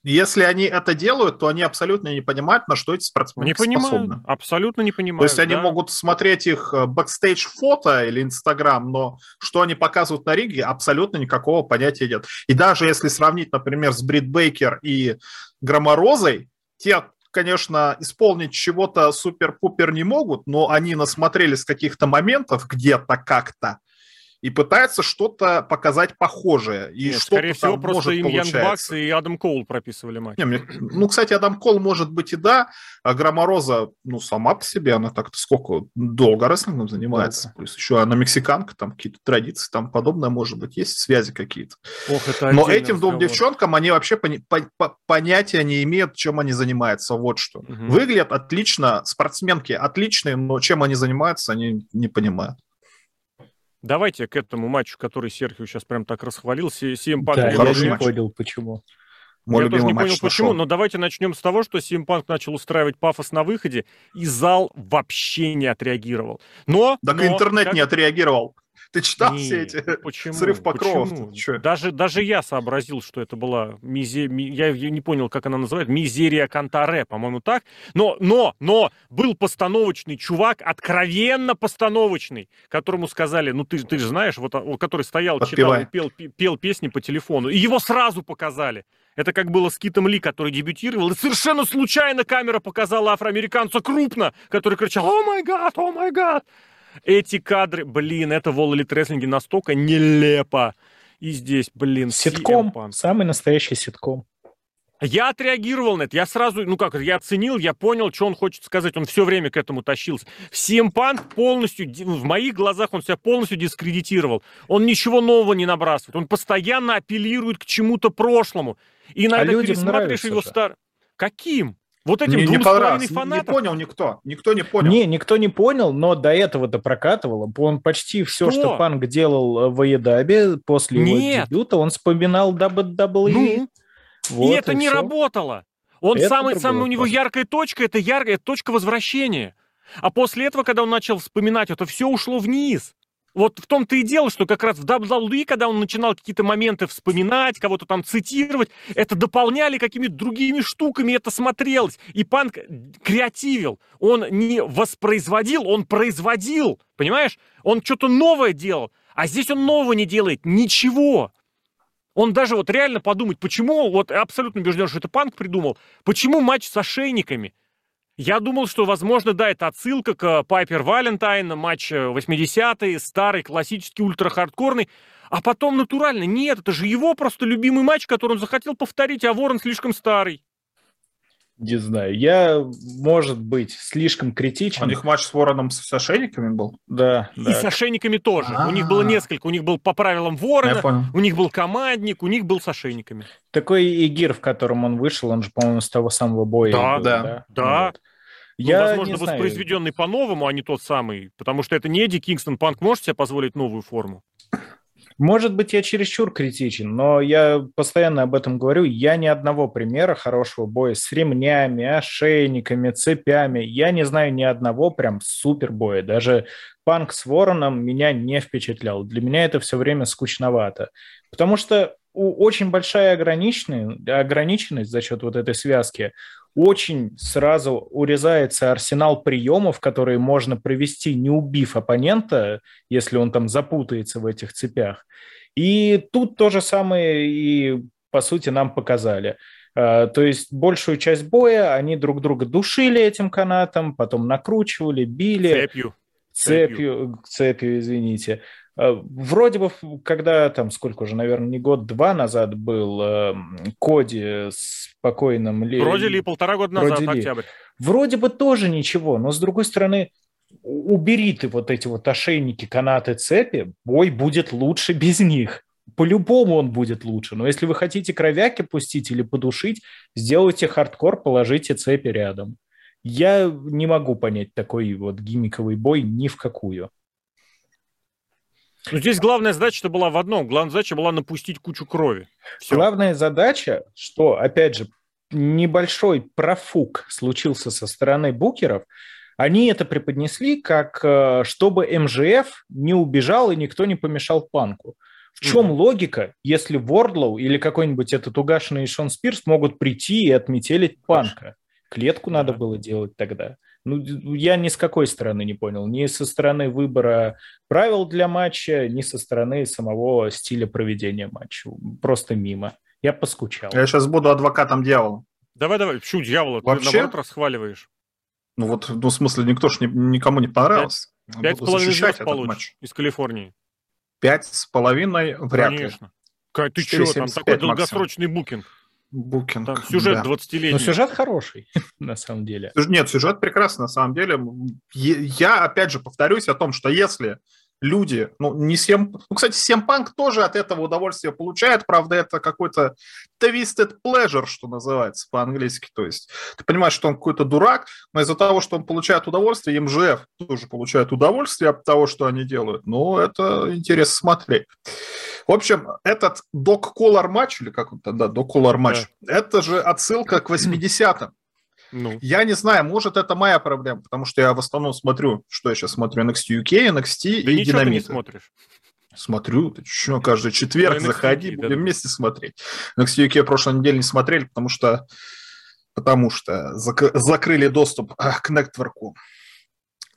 S1: Если они это делают, то они абсолютно не понимают, на что эти спортсмены
S2: Не понимаю.
S1: способны.
S2: Абсолютно не понимаю.
S1: То есть они
S2: да.
S1: могут смотреть их э, бэкстейдж фото или Инстаграм, но что они показывают на ринге, абсолютно никакого понятия нет. И даже если сравнить, например, с Брит Бейкер и Громорозой, те, конечно, исполнить чего-то супер-пупер не могут, но они насмотрелись каких-то моментов где-то как-то и пытаются что-то показать похожее. И
S2: Нет,
S1: что
S2: скорее всего, просто
S1: может
S2: им
S1: получается.
S2: Бакс и Адам Коул прописывали матч.
S1: Не, мне- ну, кстати, Адам Кол может быть и да, а Громороза, ну, сама по себе, она так-то сколько, долго рестлингом занимается. Плюс еще она мексиканка, там какие-то традиции, там подобное может быть, есть связи какие-то.
S2: Ох, это
S1: Но этим двум девчонкам они вообще пони- по- по- понятия не имеют, чем они занимаются, вот что.
S2: Мгм.
S1: Выглядят отлично, спортсменки отличные, но чем они занимаются, они не понимают.
S2: Давайте к этому матчу, который Серхио сейчас прям так расхвалил. Си- CM Punk
S3: Да, я не
S1: матч.
S3: понял, почему.
S1: Мой
S2: я тоже не понял, почему,
S1: нашел.
S2: но давайте начнем с того, что Punk начал устраивать пафос на выходе, и зал вообще не отреагировал. Но...
S1: Так
S2: но,
S1: интернет
S2: как-
S1: не отреагировал. Ты читал
S2: Не,
S1: все эти?
S2: ну (laughs) почему?
S1: срыв покровов?
S2: Почему? Даже, даже я сообразил, что это была мизе... ми- Я, я не понял, как она называется. Мизерия Кантаре, по-моему, так. Но, но, но был постановочный чувак, откровенно постановочный, которому сказали, ну ты, ты же знаешь, вот, а, который стоял, читал
S1: Подпевай.
S2: и пел, пе- пел песни по телефону. И его сразу показали. Это как было с Китом Ли, который дебютировал, и совершенно случайно камера показала афроамериканца крупно, который кричал «О май гад, о май гад!» Эти кадры, блин, это в All Elite Wrestling настолько нелепо. И здесь, блин,
S3: Ситком, самый настоящий ситком.
S2: Я отреагировал на это. Я сразу, ну как, я оценил, я понял, что он хочет сказать. Он все время к этому тащился. Punk полностью, в моих глазах он себя полностью дискредитировал. Он ничего нового не набрасывает. Он постоянно апеллирует к чему-то прошлому. И иногда
S3: А
S2: пересматриваешь его стар... Каким? Вот этим двум с половиной
S1: понравилось. Не-
S2: фанатам?
S1: понял никто. Никто не понял.
S3: Не, никто не понял, но до этого-то прокатывало. Он почти все,
S2: Что?
S3: что Панк делал э, в Аедабе после
S2: Нет.
S3: его дебюта, он вспоминал WWE.
S2: Ну,
S3: Вот
S2: и это не
S3: всё.
S2: работало. Он
S3: Это
S2: самый, самый у него яркая точка, это яркая это точка возвращения. А после этого, когда он начал вспоминать, это все ушло вниз. Вот в том-то и дело, что как раз в WWE, когда он начинал какие-то моменты вспоминать, кого-то там цитировать, это дополняли какими-то другими штуками, это смотрелось. И Панк креативил. Он не воспроизводил, он производил. Понимаешь? Он что-то новое делал. А здесь он нового не делает. Ничего. Он даже вот реально подумать, почему, вот абсолютно убежден, что это Панк придумал, почему матч с ошейниками? Я думал, что, возможно, да, это отсылка к Пайпер Валентайн, матч э, 80-е, старый, классический, ультра-хардкорный. А потом натурально, нет, это же его просто любимый матч, который он захотел повторить, а Ворон слишком старый.
S3: Не знаю. Я, может быть, слишком критичен.
S1: У них матч с Вороном с ошейниками был?
S3: Да,
S2: И
S3: да.
S2: с ошейниками тоже. У них было
S1: А.
S2: несколько. У них был по правилам
S1: Я
S2: Ворона,
S1: понял.
S2: у них был командник, у них был с ошейниками.
S3: Такой и гир, в котором он вышел, он же, по-моему, с того самого боя.
S2: Да,
S3: был,
S1: да,
S2: да.
S3: Вот.
S2: Ну,
S3: Я
S2: возможно,
S3: не знаю.
S2: воспроизведенный по-новому, а не тот самый. Потому что это не Эдди Кингстон. Панк может себе позволить новую форму?
S3: Может быть, я чересчур критичен, но я постоянно об этом говорю. Я ни одного примера хорошего боя с ремнями, ошейниками, цепями. Я не знаю ни одного прям супер боя. Даже панк с вороном меня не впечатлял. Для меня это все время скучновато. Потому что очень большая ограниченность, ограниченность за счет вот этой связки. Очень сразу урезается арсенал приемов, которые можно провести, не убив оппонента, если он там запутается в этих цепях. И тут то же самое и, по сути, нам показали. А, То есть большую часть боя они друг друга душили этим канатом, потом накручивали, били
S2: Цепью.
S3: цепью, цепью, извините. А, Вроде бы, когда там, сколько уже, наверное, не год-два назад был э, Коди с покойным... Ли-
S2: Вроде ли полтора года назад,
S3: Вроде ли.
S2: октябрь.
S3: Вроде бы тоже ничего, но с другой стороны, убери ты вот эти вот ошейники, канаты, цепи, бой будет лучше без них. По-любому он будет лучше. Но если вы хотите кровяки пустить или подушить, сделайте хардкор, положите цепи рядом. Я не могу понять такой вот гиммиковый бой ни в какую.
S2: Ну, здесь главная задача-то была в одном. Главная задача была напустить кучу крови. Все.
S3: Главная задача, что, опять же, небольшой профук случился со стороны букеров, они это преподнесли как, э, чтобы МЖФ не убежал и никто не помешал панку. В чем
S2: Мгм.
S3: логика, если Вордлоу или какой-нибудь этот угашенный Шон Спирс могут прийти и отметелить панка? Клетку надо было делать тогда. Ну, я ни с какой стороны не понял. Ни со стороны выбора правил для матча, ни со стороны самого стиля проведения матча. Просто мимо. Я поскучал.
S1: Я сейчас буду адвокатом дьявола.
S2: Давай, давай. Почему дьявола? Ты
S1: Вообще?
S2: наоборот расхваливаешь.
S1: Ну вот, ну, в смысле, никто ж не- никому не понравился.
S2: Пять с половиной звезд получишь из Калифорнии.
S1: Пять с половиной вряд ли.
S2: Конечно. Ты
S1: 4,75
S2: что, там такой
S1: максимум.
S2: долгосрочный букинг.
S1: Букинг.
S2: Там сюжет
S1: да.
S2: 20-летний.
S3: Но сюжет хороший, (laughs) на самом деле.
S1: Нет, сюжет прекрасный, на самом деле. Я, опять же, повторюсь о том, что если люди, ну, не всем... Ну, кстати, Семпанк тоже от этого удовольствие получает, правда, это какой-то twisted pleasure, что называется по-английски. То есть ты понимаешь, что он какой-то дурак, но из-за того, что он получает удовольствие, МЖФ тоже получает удовольствие от того, что они делают. Ну, это интересно смотреть. В общем, этот Док Колор матч, или как он там, да, Док Колор матч, это же отсылка к 80-м.
S2: Ну,
S1: Я не знаю, может, это моя проблема, потому что я в основном смотрю, что я сейчас смотрю, NXT UK, NXT
S2: да
S1: и
S2: ничего ты не
S1: Динамит.
S2: смотришь.
S1: Смотрю, ты что, каждый четверг
S2: NXT,
S1: заходи,
S2: да,
S1: будем
S2: да.
S1: вместе смотреть. NXT UK прошлой неделе не смотрели, потому что потому что зак- закрыли доступ а, к нетворку.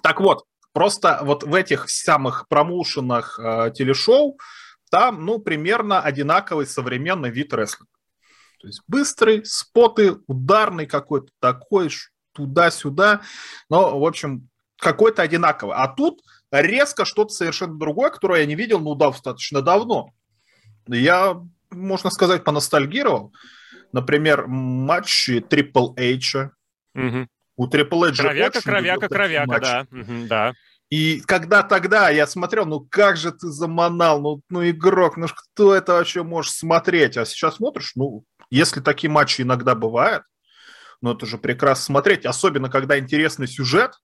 S1: Так вот, просто вот в этих самых промоушенах а, телешоу там, ну, примерно одинаковый современный вид рестлинга. То есть быстрый, споты, ударный какой-то такой, туда-сюда. Но, в общем, какой-то одинаковый. А тут резко что-то совершенно другое, которое я не видел, ну, достаточно давно. Я, можно сказать, поностальгировал. Например, матчи Triple H.
S2: Мгм.
S1: У Triple H
S2: Кровяка, кровяка, кровяка, да. Мгм, Да.
S1: И когда тогда я смотрел, ну как же ты заманал, ну, ну игрок, ну кто это вообще может смотреть? А сейчас смотришь, ну, если такие матчи иногда бывают, ну это же прекрасно смотреть, особенно когда интересный сюжет,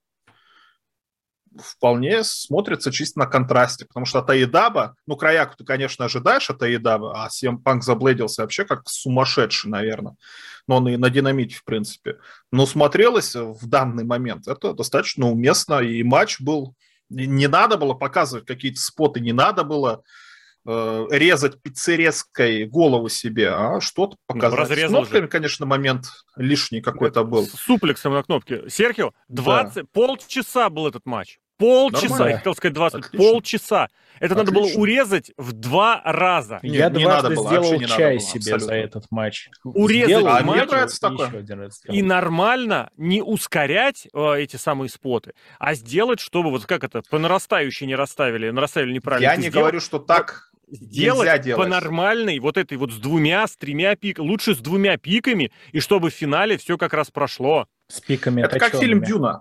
S1: вполне смотрится чисто на контрасте, потому что от Аидаба, ну, Краяку ты, конечно, ожидаешь от Аидаба, а CM Punk забледился вообще как сумасшедший, наверное. Но он и на динамите, в принципе. Но смотрелось в данный момент это достаточно уместно, и матч был... Не надо было показывать какие-то споты, не надо было э, резать пиццерецкой голову себе, а что-то ну, показать. Ну, С кнопками, же. конечно, момент лишний какой-то был. С
S2: суплексом на кнопке. Серхио, 20, да. полчаса был этот матч. Полчаса, Нормально. я хотел сказать 20, Отлично. полчаса. Это Отлично. надо было урезать в два раза.
S3: Нет, я не дважды надо было, сделал чай было, себе абсолютно. за этот матч.
S2: Урезать сделал,
S1: а матч, мне нравится такое.
S2: И нормально не ускорять э, эти самые споты, а сделать, чтобы вот как это, по нарастающей не расставили, нарастали неправильно.
S1: Я не сделал, говорю, что так
S2: сделать по нормальной, вот этой вот с двумя, с тремя пиками, лучше с двумя пиками, и чтобы в финале все как раз прошло.
S3: С пиками
S1: Это как фильм Дюна.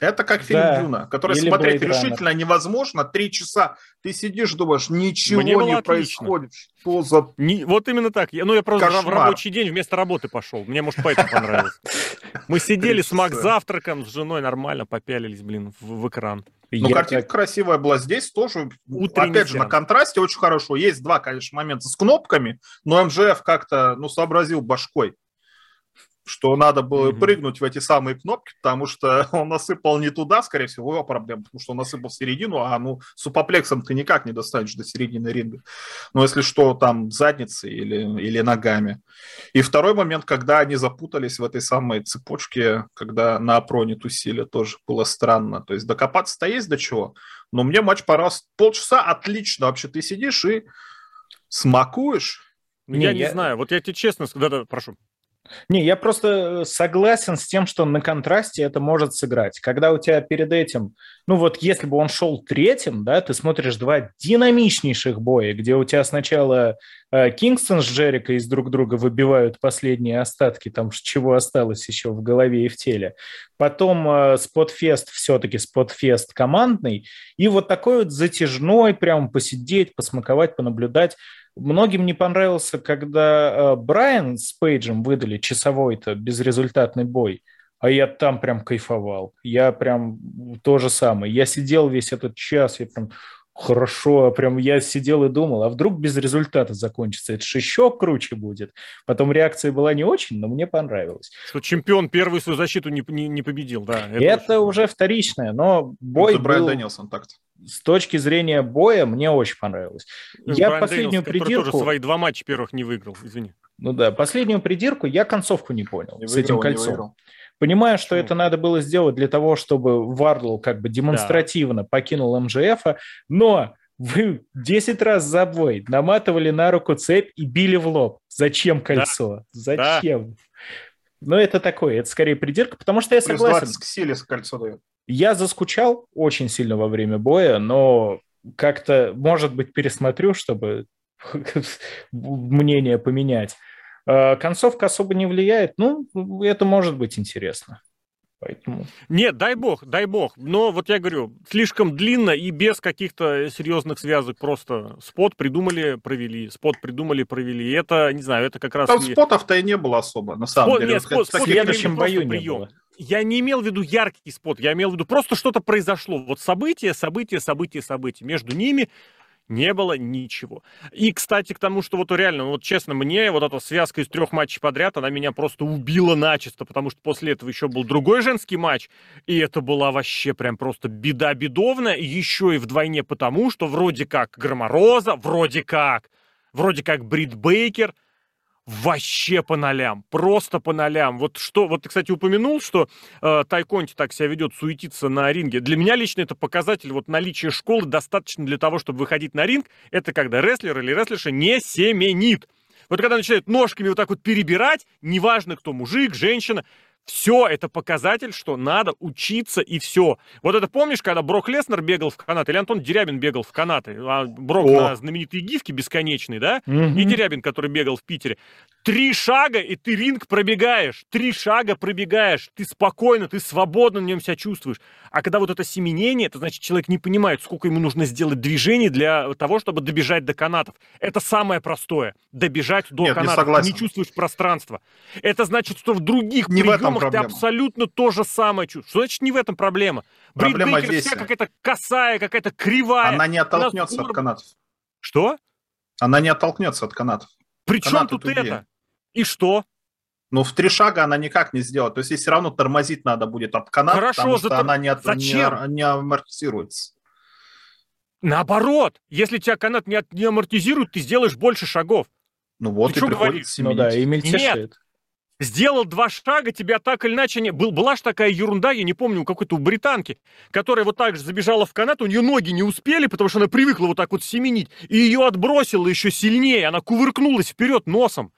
S1: Это как фильм да. Дюна, который Или смотреть Blade решительно Runner. невозможно. Три часа ты сидишь, думаешь, ничего Мне не происходит. Что за...
S2: Не, вот именно так. Я, ну, я просто Кошмар. в рабочий день вместо работы пошел. Мне, может, поэтому понравилось. Мы сидели с Мак завтраком, с женой нормально попялились, блин, в, в экран.
S1: Ну, картинка красивая была здесь тоже. Опять же, на контрасте очень хорошо. Есть два, конечно, момента с кнопками, но МЖФ как-то, ну, сообразил башкой что надо было mm-hmm. прыгнуть в эти самые кнопки, потому что (laughs) он насыпал не туда, скорее всего, его проблема, потому что он насыпал в середину, а ну супоплексом ты никак не достанешь до середины ринга. Но если что, там задницей или, или ногами. И второй момент, когда они запутались в этой самой цепочке, когда на опроне тусили, тоже было странно. То есть докопаться-то есть до чего, но мне матч понравился. Полчаса отлично, вообще ты сидишь и смакуешь.
S2: Ну, я не, я не знаю, вот я тебе честно скажу, да-да, прошу.
S3: Не, я просто э, согласен с тем, что на контрасте это может сыграть. Когда у тебя перед этим, ну вот если бы он шел третьим, да, ты смотришь два динамичнейших боя, где у тебя сначала э, Кингстон с Джерика из друг друга выбивают последние остатки, там чего осталось еще в голове и в теле. Потом э, все-таки Спотфест командный, и вот такой вот затяжной, прям посидеть, посмаковать, понаблюдать. Многим не понравился, когда э, Брайан с Пейджем выдали часовой-то безрезультатный бой, а я там прям кайфовал. Я прям то же самое. Я сидел весь этот час, я прям хорошо, прям я сидел и думал, а вдруг без результата закончится, это же еще круче будет. Потом реакция была не очень, но мне понравилось.
S2: Что чемпион первую свою защиту не, не, не победил, да.
S3: Это, это уже вторичное, но бой это
S1: был... Брайан Дэнилсон так-то
S3: с точки зрения боя мне очень понравилось.
S2: Ну, я Брайан последнюю Дэниелс, придирку... тоже свои два матча первых не выиграл, извини.
S3: Ну да, последнюю придирку я концовку не понял не с выиграл, этим кольцом. Понимаю, что это надо было сделать для того, чтобы Вардлоу как бы демонстративно да. покинул MJF, но вы 10 раз за бой наматывали на руку цепь и били в лоб. Зачем кольцо? Да. Зачем? Да. Ну, это такое, это скорее придирка, потому что я Плюс согласен. 20
S1: к силе кольцо дает.
S3: Я заскучал очень сильно во время боя, но как-то, может быть, пересмотрю, чтобы (laughs) мнение поменять. А, концовка особо не влияет. Ну, это может быть интересно. Поэтому...
S2: Нет, дай бог, дай бог. Но вот я говорю, слишком длинно и без каких-то серьезных связок. Просто спот придумали, провели. Спот придумали, провели. Это, не знаю, это как раз...
S1: Там и... спотов-то и не было особо, на самом спот, деле.
S3: Нет, спот, спот, в следующем бою не прием. было.
S2: Я не имел в виду яркий спот, я имел в виду просто что-то произошло. Вот событие, событие, событие, событие. Между ними не было ничего. И, кстати, к тому, что вот реально, вот честно, мне вот эта связка из трех матчей подряд, она меня просто убила начисто, потому что после этого еще был другой женский матч, и это была вообще прям просто беда бедовная, еще и вдвойне потому, что вроде как Громороза, вроде как, вроде как Брит Бейкер – вообще по нолям, просто по нолям. Вот что, вот ты, кстати, упомянул, что э, Тайконти так себя ведет, суетиться на ринге. Для меня лично это показатель вот наличия школы достаточно для того, чтобы выходить на ринг. Это когда рестлер или рестлерша не семенит. Вот когда начинают ножками вот так вот перебирать, неважно кто, мужик, женщина, все это показатель, что надо учиться и все. Вот это помнишь, когда Брок Леснер бегал в канаты, или Антон Дерябин бегал в канаты, а Брок О. на знаменитые гифки бесконечные, да? Угу. И Дерябин, который бегал в Питере. Три шага, и ты ринг пробегаешь. Три шага пробегаешь. Ты спокойно, ты свободно на нем себя чувствуешь. А когда вот это семенение, это значит, человек не понимает, сколько ему нужно сделать движений для того, чтобы добежать до канатов. Это самое простое. Добежать до
S1: Нет,
S2: канатов.
S1: Не, согласен.
S2: ты не чувствуешь пространства. Это значит, что в других не приемах в ты абсолютно то же самое чувствуешь. Что значит не в этом проблема?
S1: Проблема Брит
S2: вся какая-то косая, какая-то кривая.
S1: Она не оттолкнется от канатов.
S2: Что?
S1: Она не оттолкнется от канатов.
S2: При чем тут тугие. это? И что?
S1: Ну, в три шага она никак не сделает. То есть, ей все равно тормозить надо будет от каната, Хорошо, потому что зато... она не, от... не, не амортизируется.
S2: Наоборот, если тебя канат не, от... не амортизирует, ты сделаешь больше шагов.
S1: Ну вот ты и приходится
S3: Ну да, и Нет,
S2: сделал два шага, тебя так или иначе не... Был, была же такая ерунда, я не помню, у какой-то у британки, которая вот так же забежала в канат, у нее ноги не успели, потому что она привыкла вот так вот семенить, и ее отбросило еще сильнее, она кувыркнулась вперед носом.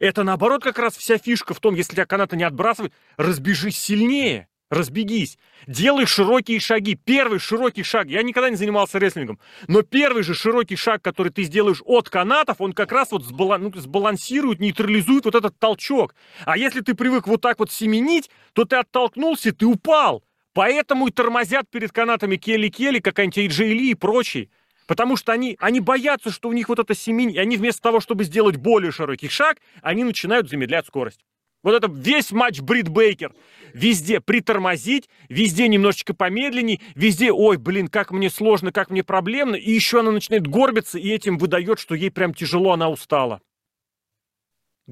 S2: Это наоборот как раз вся фишка в том, если тебя канаты не отбрасывают, разбежись сильнее, разбегись. Делай широкие шаги. Первый широкий шаг. Я никогда не занимался рестлингом, но первый же широкий шаг, который ты сделаешь от канатов, он как раз вот сбалан... ну, сбалансирует, нейтрализует вот этот толчок. А если ты привык вот так вот семенить, то ты оттолкнулся, ты упал. Поэтому и тормозят перед канатами Келли-Келли, какая-нибудь AJ Ли и прочие. Потому что они, они боятся, что у них вот это семень, и они вместо того, чтобы сделать более широкий шаг, они начинают замедлять скорость. Вот это весь матч Брит Бейкер. Везде притормозить, везде немножечко помедленней, везде, ой, блин, как мне сложно, как мне проблемно, и еще она начинает горбиться, и этим выдает, что ей прям тяжело, она устала.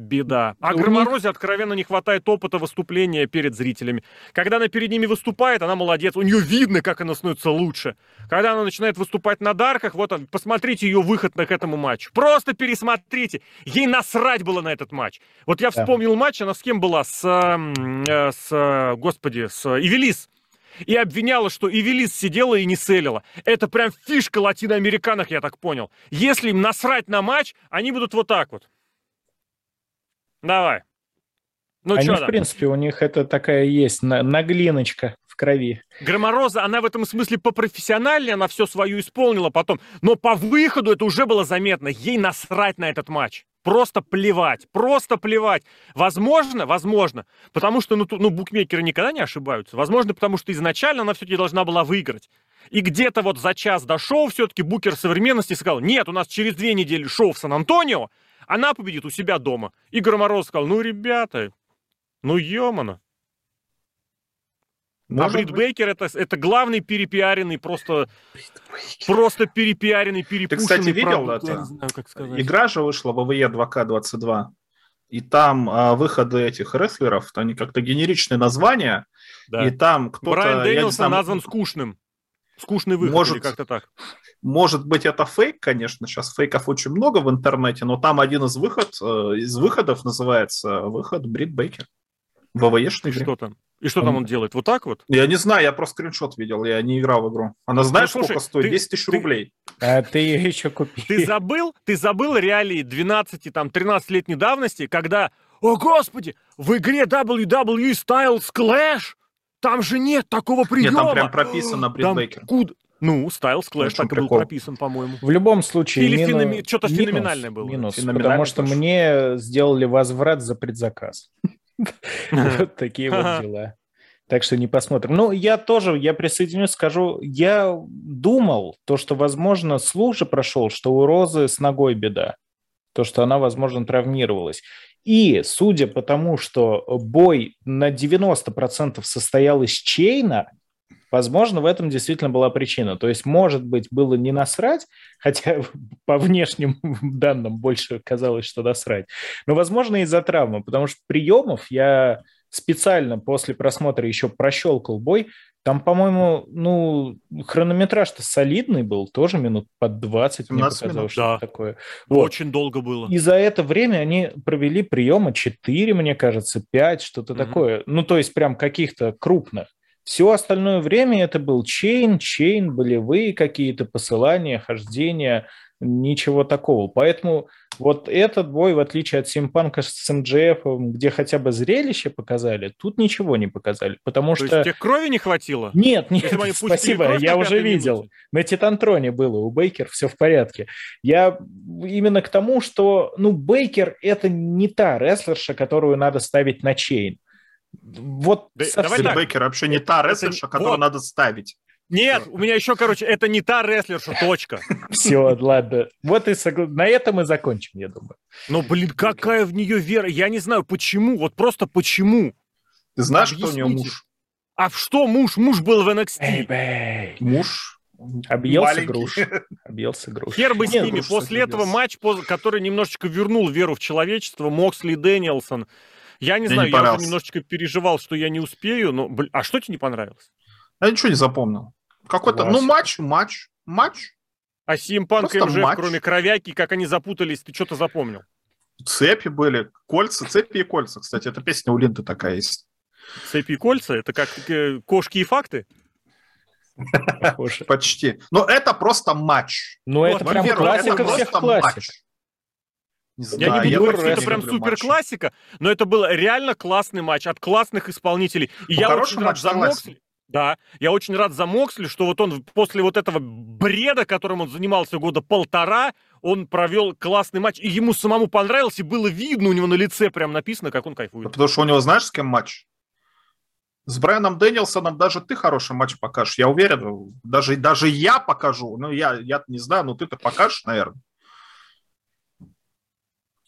S2: Беда. А Громорозе откровенно не хватает опыта выступления перед зрителями. Когда она перед ними выступает, она молодец. У нее видно, как она становится лучше. Когда она начинает выступать на дарках, вот он, посмотрите ее выход к этому матчу. Просто пересмотрите. Ей насрать было на этот матч. Вот я вспомнил да. матч, она с кем была? С, э, с господи, с Ивелис и обвиняла, что Ивелис сидела и не селила. Это прям фишка латиноамериканок, я так понял. Если им насрать на матч, они будут вот так вот. Давай.
S3: Ну, Они, в принципе, у них это такая есть наглиночка в крови.
S2: Громороза, она в этом смысле попрофессиональнее, она все свою исполнила потом. Но по выходу это уже было заметно. Ей насрать на этот матч. Просто плевать, просто плевать. Возможно, возможно, потому что ну, ну, букмекеры никогда не ошибаются. Возможно, потому что изначально она все-таки должна была выиграть. И где-то вот за час до шоу все-таки букер современности сказал, нет, у нас через две недели шоу в Сан-Антонио, она победит у себя дома. Игорь Мороз сказал, ну, ребята, ну, ё-моно. а Брит Бейкер это, это главный перепиаренный, просто, просто перепиаренный, перепушенный. Ты,
S1: кстати, видел продукт, это? Знаю, как сказать. Игра же вышла в ВВЕ 2К22. И там а, выходы этих рестлеров, они как-то генеричные названия. Да. И там кто-то...
S2: Брайан Дэнилсон знаю, назван скучным. Скучный выход может, или как-то так.
S1: Может быть, это фейк, конечно. Сейчас фейков очень много в интернете, но там один из, выход, э, из выходов называется выход Брит Бейкер. ВВЕшный
S2: Что там? И что там он делает? Вот так вот?
S1: Я не знаю, я просто скриншот видел, я не играл в игру. Она знаешь, ну, слушай, сколько стоит? Ты, 10 тысяч ты, рублей.
S3: А ты ее еще купил.
S2: Ты забыл? Ты забыл реалии 12, там, 13-летней давности, когда, о господи, в игре WWE Styles Clash там же нет такого приема. Нет,
S1: там прям прописано Брит
S2: Куда... Ну, Styles Clash так и был прописан, по-моему.
S3: В любом случае,
S2: Или мину... феномен... что-то минус, феноменальное было.
S3: Минус, потому что тоже. мне сделали возврат за предзаказ. (laughs) Вот такие вот дела. Так что не посмотрим. Ну, я тоже, я присоединюсь, скажу, я думал, то, что, возможно, слух же прошел, что у Розы с ногой беда. То, что она, возможно, травмировалась. И судя по тому, что бой на 90% состоял из чейна, возможно, в этом действительно была причина. То есть, может быть, было не насрать, хотя (laughs) по внешним (laughs) данным больше казалось, что насрать. Но, возможно, из-за травмы, потому что приемов я специально после просмотра еще прощелкал бой, там, по-моему, ну, хронометраж-то солидный был, тоже минут под 20, мне показалось, минут, что
S2: да.
S3: такое.
S2: Вот. Очень долго было.
S3: И за это время они провели приемы 4, мне кажется, 5, что-то mm-hmm. такое. Ну, то есть прям каких-то крупных. Все остальное время это был чейн, чейн, болевые какие-то посылания, хождения, ничего такого. Поэтому Вот этот бой, в отличие от Симпанка с МДФ, где хотя бы зрелище показали, тут ничего не показали, потому
S2: То
S3: что...
S2: есть тебе крови не хватило?
S3: Нет, нет, спасибо, я уже видел.
S2: минуте.
S3: На Титантроне было, у Бейкер все в порядке. Я именно к тому, что, ну, Бейкер это не та рестлерша, которую надо ставить на чейн. Вот
S2: Да-
S3: совсем.
S2: давай.
S1: Бейкер вообще не та
S2: Это-
S1: рестлерша, которую
S2: вот.
S1: надо ставить.
S2: Нет, у меня еще, короче, это не та рестлерша, точка. (laughs)
S3: Все, ладно. Вот и согла- на этом и закончим, я думаю.
S2: Но, блин, какая в нее вера? Я не знаю, почему. Вот просто почему.
S1: Ты знаешь, кто у нее
S2: Объясните.
S1: муж?
S2: А в что муж? Муж был в NXT.
S1: Муж
S3: Объелся
S1: маленький.
S3: груш. Объелся груш.
S2: Хер бы с ними.
S1: ну,
S2: После этого матч, который немножечко вернул веру в человечество, Моксли Дэниелсон. Я не
S1: Мне
S2: знаю,
S1: не
S2: я немножечко переживал, что я не успею, но, блин, а что тебе не понравилось?
S1: Я ничего не запомнил. Какой-то, ну, матч, матч, матч.
S2: А Симпанк и МЖФ,
S1: матч.
S2: кроме кровяки, как они запутались, ты что-то запомнил?
S1: Цепи были, кольца, цепи и кольца. Кстати, эта песня у Линды такая есть.
S2: Цепи и кольца? Это как э, кошки и факты?
S1: Почти. Но это просто матч.
S3: Ну, это
S2: Вот,
S3: прям классика
S1: это
S3: всех
S1: просто
S3: классик.
S1: Не
S2: Я
S1: знаю,
S2: не буду говорить, что это прям супер классика, но это был реально классный матч от классных исполнителей. И
S1: Ну,
S2: я
S1: хороший
S2: очень рад
S1: матч,
S2: за. Моксли. Да, я очень рад за Моксли, что вот он после вот этого бреда, которым он занимался года полтора, он провел классный матч, и ему самому понравилось, и было видно у него на лице прям написано, как он
S1: Да
S2: кайфует.
S1: Потому что у него, знаешь, с кем матч? С Брайаном Дэнилсоном даже ты хороший матч покажешь. Я уверен, даже, даже я покажу. Ну, я, я не знаю, но ты-то покажешь, наверное.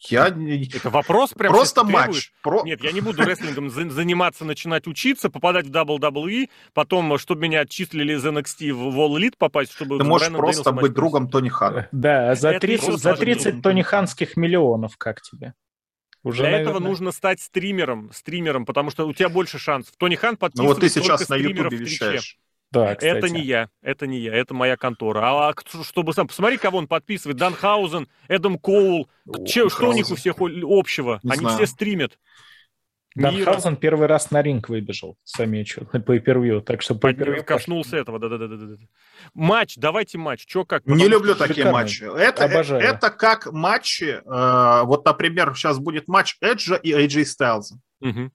S1: Я
S2: Это вопрос прям
S1: Просто матч. Про-
S2: Нет, я не буду рестлингом за- заниматься, начинать учиться, попадать в WWE, потом, чтобы меня отчислили из NXT в Wall Elite попасть, чтобы
S1: Ты можешь просто быть
S2: матч
S1: другом Тони Хана. (laughs)
S3: Да, за
S2: Это
S3: 30,
S2: еще
S3: за
S2: сложнее.
S3: 30 Тони Ханских миллионов как тебе? Уже,
S2: Для этого
S3: наверное,
S2: нужно стать стримером, стримером, потому что у тебя больше шансов. Тони Хан
S1: Ну
S2: подписывает
S1: вот ты сейчас на Ютубе
S2: Твиче.
S1: вещаешь.
S3: Да, кстати.
S2: Это не я, это не я, это моя контора. А кто- чтобы сам, посмотри, кого он подписывает. Дан Хаузен, Эдам Коул.
S1: О,
S2: Че- что у них у всех общего?
S1: Не
S2: Они
S1: знаю.
S2: все стримят.
S3: Данхаузен первый раз на ринг выбежал, замечу, на (laughs) pay-per-view, так что pay-per-view
S2: Коснулся этого, да-да-да. Матч, давайте матч. Че как?
S1: Не люблю такие
S3: шикарный.
S1: матчи. Это,
S3: Обожаю.
S1: это как матчи, э, вот, например, сейчас будет матч Эджа и AJ Стайлза.
S2: Мгм.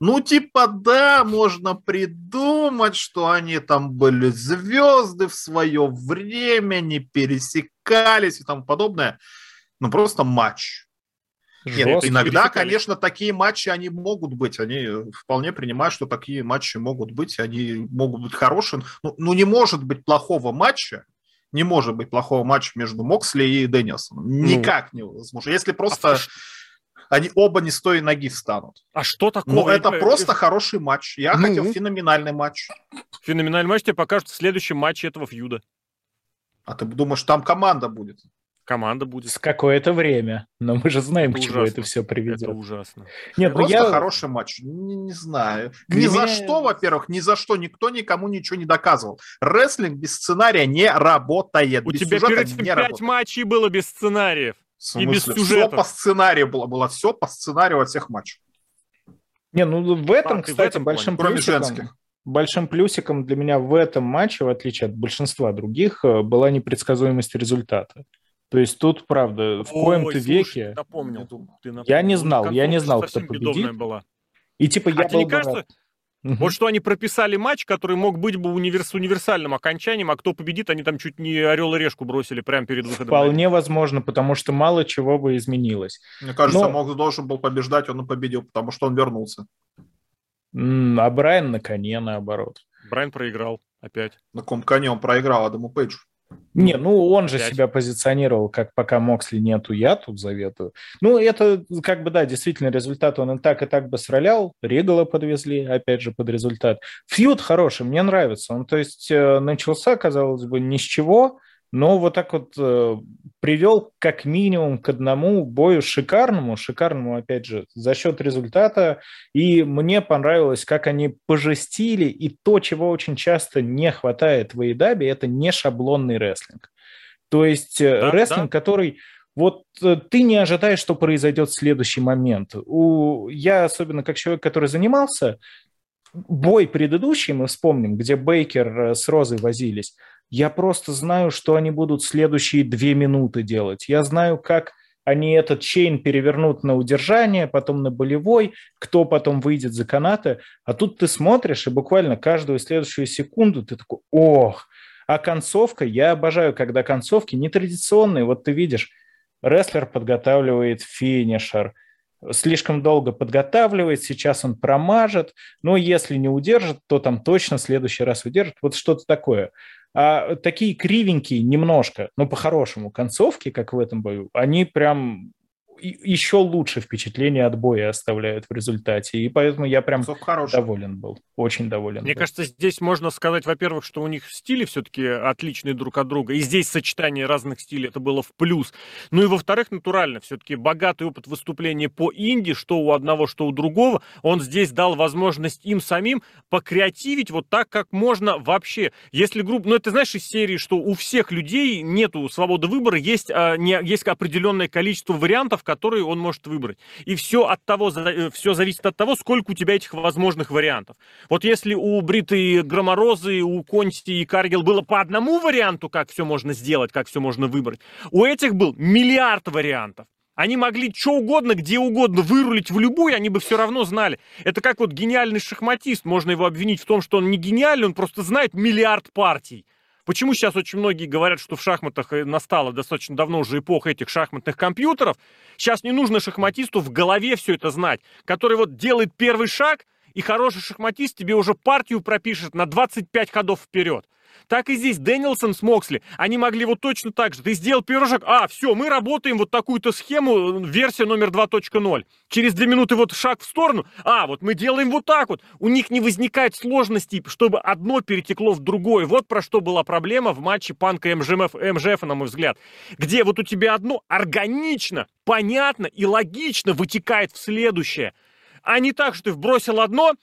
S1: Ну, типа, да, можно придумать, что они там были звезды в свое время, не пересекались и тому подобное. Ну, просто матч. Нет,
S3: Жестко.
S1: иногда, конечно, такие матчи, они могут быть. Они вполне принимают, что такие матчи могут быть. Они могут быть хорошими. Ну, ну, не может быть плохого матча. Не может быть плохого матча между Моксли и Дэнилсоном. Никак невозможно. Если просто
S2: Ну. А
S1: они оба не с той ноги встанут.
S2: А что такого?
S1: Ну, это просто хороший матч. Я
S2: Ну?
S1: хотел феноменальный матч.
S2: Феноменальный матч тебе покажут в следующем матче этого фьюда.
S1: А ты думаешь, там команда будет?
S2: Команда будет.
S3: С какое-то время, но мы же знаем,
S2: Это
S3: к чему
S2: ужасно.
S3: это все приведет.
S2: Это ужасно.
S3: Нет, ну
S1: Просто
S3: я...
S1: хороший матч. Не, не знаю.
S3: Для
S1: ни за
S3: меня-
S1: что, во-первых, ни за что никто никому ничего не доказывал. Рестлинг без сценария не работает.
S2: У
S1: без
S2: тебя перед этим
S1: не
S2: пять
S1: работает.
S2: матчей было без сценариев. И без сюжета.
S1: Все по сценарию было. Было все по сценарию во всех матчах.
S3: Не, ну в этом,
S2: А, ты в
S3: кстати,
S2: этом
S3: большим
S1: Кроме
S3: плюсиком...
S1: женских.
S3: Большим плюсиком для меня в этом матче, в отличие от большинства других, э, была непредсказуемость результата. То есть тут, правда, в коем-то веке...
S2: напомнил. Ты напомнил.
S3: Я не
S2: Ну,
S3: знал, я не знал, кто победит.
S2: была.
S3: И типа я
S2: А тебе не
S3: был бы
S2: кажется,
S3: рад. Мгм.
S2: вот что они прописали матч, который мог быть бы универс- универсальным окончанием, а кто победит, они там чуть не орел и решку бросили прямо перед выходом.
S3: Вполне возможно, потому что мало чего бы изменилось.
S1: Мне кажется,
S3: Но-
S1: Мокс должен был побеждать, он и победил, потому что он вернулся.
S3: А Брайан на коне, наоборот.
S2: Брайан проиграл опять.
S1: На каком коне он проиграл Адаму Пейджу.
S3: Не, ну он же
S2: Пять.
S3: себя позиционировал, как пока Моксли нету, я тут заветую. Ну, это как бы, да, действительно, результат он и так, и так бы сралял. Регала подвезли, опять же, под результат. Фьюд хороший, мне нравится. Он, то есть, э, начался, казалось бы, ни с чего, но вот так вот э, привел как минимум к одному бою шикарному, шикарному, опять же, за счет результата. И мне понравилось, как они пожестили, и то, чего очень часто не хватает в AEW, это не шаблонный рестлинг. То есть э,
S2: Да,
S3: рестлинг, который вот э, ты не ожидаешь, что произойдет в следующий момент. У, я, особенно как человек, который занимался, бой предыдущий, мы вспомним, где Бейкер э, с Розой возились, я просто знаю, что они будут следующие две минуты делать. Я знаю, как они этот чейн перевернут на удержание, потом на болевой, кто потом выйдет за канаты. А тут ты смотришь, и буквально каждую следующую секунду ты такой, ох, а концовка, я обожаю, когда концовки нетрадиционные. Вот ты видишь, рестлер подготавливает финишер, слишком долго подготавливает, сейчас он промажет, но если не удержит, то там точно в следующий раз удержит. Вот что-то такое. А такие кривенькие немножко, но по-хорошему концовки, как в этом бою, они прям еще лучше впечатление от боя оставляют в результате. И поэтому я прям доволен был. Очень доволен.
S2: Мне
S3: был.
S2: кажется, здесь можно сказать, во-первых, что у них стили все-таки отличные друг от друга. И здесь сочетание разных стилей это было в плюс. Ну и во-вторых, натурально, все-таки богатый опыт выступления по инди, что у одного, что у другого, он здесь дал возможность им самим покреативить вот так, как можно вообще. Если группа, ну это знаешь из серии, что у всех людей нету свободы выбора, есть, а, не, есть определенное количество вариантов, которые он может выбрать. И все от того, э, все зависит от того, сколько у тебя этих возможных вариантов. Вот если у Бриты Громорозы, у Конти и Каргел было по одному варианту, как все можно сделать, как все можно выбрать, у этих был миллиард вариантов. Они могли что угодно, где угодно вырулить в любую, они бы все равно знали. Это как вот гениальный шахматист. Можно его обвинить в том, что он не гениальный, он просто знает миллиард партий. Почему сейчас очень многие говорят, что в шахматах э, настала достаточно давно уже эпоха этих шахматных компьютеров? Сейчас не нужно шахматисту в голове все это знать, который вот делает первый шаг, и хороший шахматист тебе уже партию пропишет на 25 ходов вперед. Так и здесь Дэнилсон с Моксли, они могли вот точно так же. Ты сделал шаг, а, все, мы работаем вот такую-то схему, версия номер 2.0. Через две минуты вот шаг в сторону, а, вот мы делаем вот так вот. У них не возникает сложностей, чтобы одно перетекло в другое. Вот про что была проблема в матче Панка МЖФ, МЖФ, на мой взгляд. Где вот у тебя одно органично, понятно и логично вытекает в следующее. А не так, что ты вбросил одно,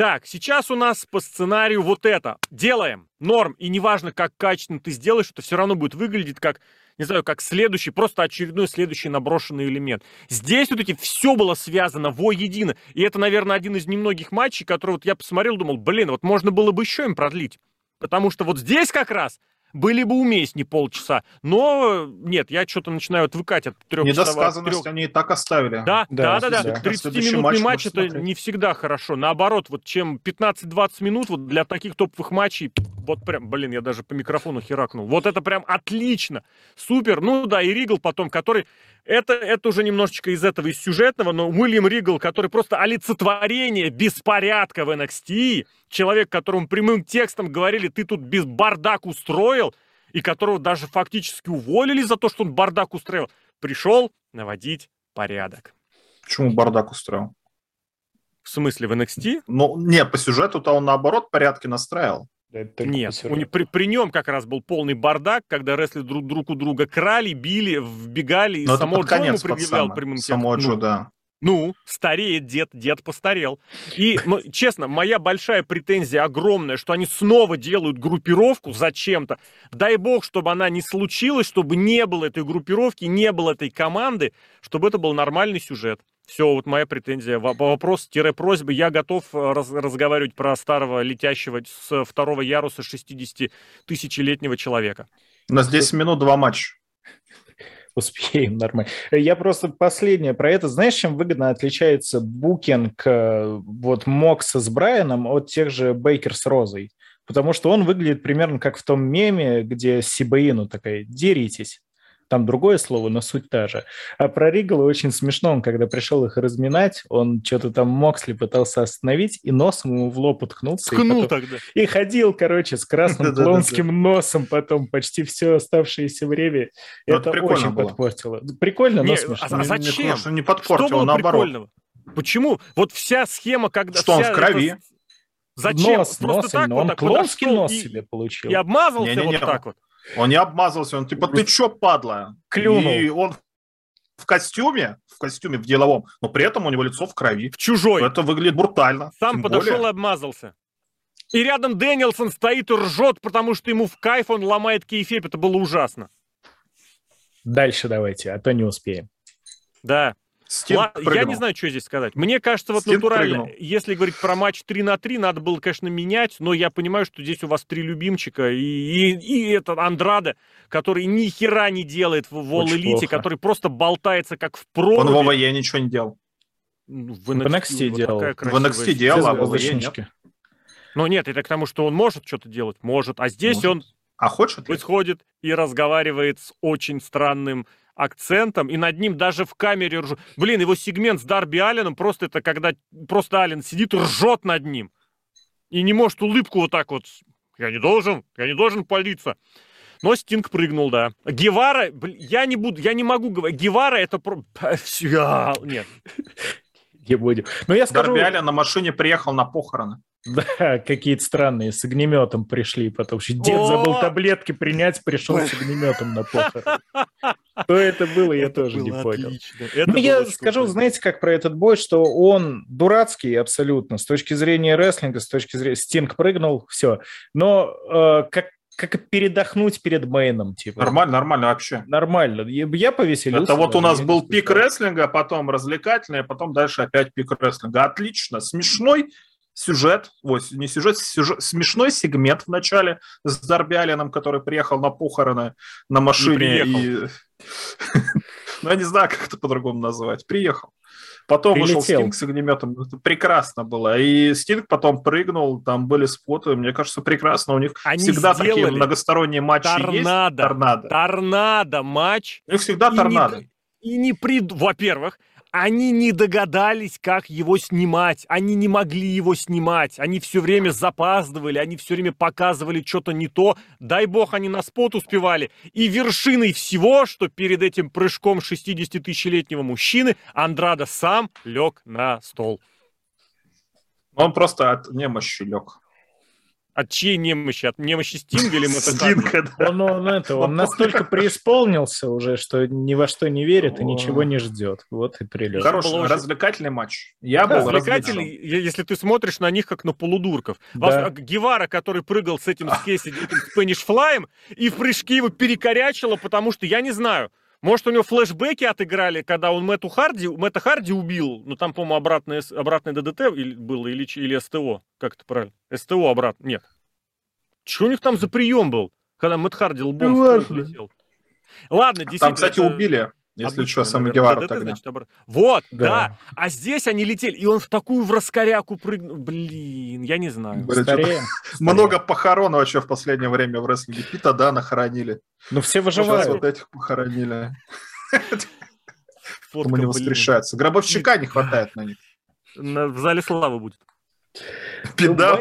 S2: так, сейчас у нас по сценарию вот это. Делаем. Норм. И неважно, как качественно ты сделаешь, это все равно будет выглядеть как, не знаю, как следующий, просто очередной следующий наброшенный элемент. Здесь вот эти все было связано воедино. И это, наверное, один из немногих матчей, который вот я посмотрел, думал, блин, вот можно было бы еще им продлить. Потому что вот здесь как раз были бы уместнее полчаса. Но нет, я что-то начинаю отвыкать от трех
S1: Недосказанность 3... они и так оставили.
S2: Да, да, да. да, да. 30-минутный матч, матч это смотреть. не всегда хорошо. Наоборот, вот чем 15-20 минут вот для таких топовых матчей, вот прям, блин, я даже по микрофону херакнул. Вот это прям отлично. Супер. Ну да, и Ригл потом, который это, это уже немножечко из этого, из сюжетного, но Уильям Ригл, который просто олицетворение беспорядка в NXT, человек, которому прямым текстом говорили, ты тут без бардак устроил, и которого даже фактически уволили за то, что он бардак устроил, пришел наводить порядок.
S1: Почему бардак устроил?
S2: В смысле, в NXT?
S1: Ну, не, по сюжету-то он наоборот порядки настраивал.
S2: Нет, у, при, при нем как раз был полный бардак, когда рестлеры друг, друг у друга крали, били, вбегали,
S1: Но и само Джо ему предъявлял прямым Само Джо, ну, да.
S2: Ну, стареет дед, дед постарел. И, ну, (laughs) честно, моя большая претензия огромная, что они снова делают группировку зачем-то. Дай бог, чтобы она не случилась, чтобы не было этой группировки, не было этой команды, чтобы это был нормальный сюжет. Все, вот моя претензия. Вопрос-просьба. Я готов э, раз, разговаривать про старого летящего с второго яруса 60-тысячелетнего человека.
S1: У нас 10 минут, два матча. (laughs)
S3: Успеем, нормально. Я просто последнее про это. Знаешь, чем выгодно отличается букинг э, вот Мокса с Брайаном от тех же Бейкер с Розой? Потому что он выглядит примерно как в том меме, где Сибаину такая «деритесь». Там другое слово, но суть та же. А про Ригала очень смешно. Он, когда пришел их разминать, он что-то там Моксли пытался остановить, и носом ему в лоб уткнулся.
S2: Ткнул и потом... тогда.
S3: И ходил, короче, с красным (laughs) клонским носом потом почти все оставшееся время. Ну, это очень подпортило. Прикольно, но смешно.
S2: А зачем? Что не подпортило, наоборот. Почему? Вот вся схема, когда...
S1: Что он в крови?
S2: Зачем?
S3: Нос, Просто нос, так он вот клонский нос себе получил.
S2: И обмазался вот так вот.
S1: Он не обмазался, он типа, ты чё, падла?
S3: Клюнул.
S1: И он в костюме, в костюме, в деловом, но при этом у него лицо в крови.
S2: В чужой.
S1: Это выглядит брутально.
S2: Сам подошел более... и обмазался. И рядом Дэнилсон стоит и ржет, потому что ему в кайф он ломает кейфеп. Это было ужасно.
S3: Дальше давайте, а то не успеем.
S2: Да. Я не знаю, что здесь сказать. Мне кажется, вот Стинг натурально, прыгнул. если говорить про матч 3 на 3, надо было, конечно, менять, но я понимаю, что здесь у вас три любимчика, и, и, и этот Андрада, который ни хера не делает в Вол Элите, который просто болтается как в проруби.
S1: Он в ОВЕ ничего не делал.
S3: Ну, в NXT, в NXT делал. В
S1: NXT делал, а в ОВЕ нет.
S2: Ну нет, это к тому, что он может что-то делать, может, а здесь может. он
S1: а хочет
S2: подходит и разговаривает с очень странным акцентом, и над ним даже в камере ржут. Блин, его сегмент с Дарби Алленом просто это когда просто Аллен сидит и ржет над ним. И не может улыбку вот так вот. Я не должен, я не должен палиться. Но Стинг прыгнул, да. Гевара, блин, я не буду, я не могу говорить. Гевара это про... Нет.
S3: Не будем. Но я скажу...
S1: Дарби Аллен на машине приехал на похороны.
S3: Да, какие-то странные, с огнеметом пришли, потому что дед забыл таблетки принять, пришел с огнеметом на похороны. (laughs) Что это было, я тоже не понял. Ну, я скажу, знаете, как про этот бой, что он дурацкий абсолютно, с точки зрения рестлинга, с точки зрения... Стинг прыгнул, все. Но э, как как передохнуть перед мейном, типа.
S1: Нормально, нормально вообще.
S3: Нормально. Я повеселился.
S1: Это вот у нас был пик рестлинга, потом развлекательный, а потом дальше опять пик рестлинга. Отлично. Смешной, сюжет, вот, не сюжет, сюжет, смешной сегмент в начале с Дарби Алленом, который приехал на похороны на машине. И... (laughs) Ну, я не знаю, как это по-другому называть. Приехал. Потом Прилетел. вышел Стинг с огнеметом. Это прекрасно было. И Стинг потом прыгнул, там были споты. Мне кажется, прекрасно. У них Они всегда такие многосторонние матчи торнадо, есть.
S2: Торнадо. Торнадо матч.
S1: У них всегда торнадо.
S2: Не, и не прид... Во-первых, они не догадались, как его снимать. Они не могли его снимать. Они все время запаздывали, они все время показывали что-то не то. Дай бог, они на спот успевали. И вершиной всего, что перед этим прыжком 60-тысячелетнего мужчины Андрада сам лег на стол.
S1: Он просто от немощи лег.
S2: От чьей немощи? От немощи Стинга или Стинга,
S3: да. Он, он, это, он настолько преисполнился уже, что ни во что не верит и ничего не ждет. Вот и прилет.
S1: Хороший, развлекательный матч.
S2: Я да, был развлекательный, если ты смотришь на них как на полудурков. Да. Гевара, который прыгал с этим скейси, Spanish Fly'ем, и в прыжке его перекорячило, потому что, я не знаю, может, у него флешбеки отыграли, когда он Мэтту Харди, Мэтта Харди убил, ну там, по-моему, обратное, обратное ДДТ было или, или СТО, как это правильно? СТО обратно, нет. Что у них там за прием был, когда Мэтт Харди лбом ну, летел? Ладно,
S1: действительно. Там, кстати, это... убили. Если что, сам Гевара тогда. Значит,
S2: обр... Вот, да. да. А здесь они летели, и он в такую в раскоряку прыгнул. Блин, я не знаю.
S1: Блин, (laughs) Много похорон вообще в последнее время в рестлинге. Пита, да, нахоронили.
S3: Ну, все выживают.
S1: Сейчас вот этих похоронили. (laughs) Фотка, не воскрешаются. Гробовщика не (laughs) хватает на них.
S2: В зале славы будет.
S1: Педа.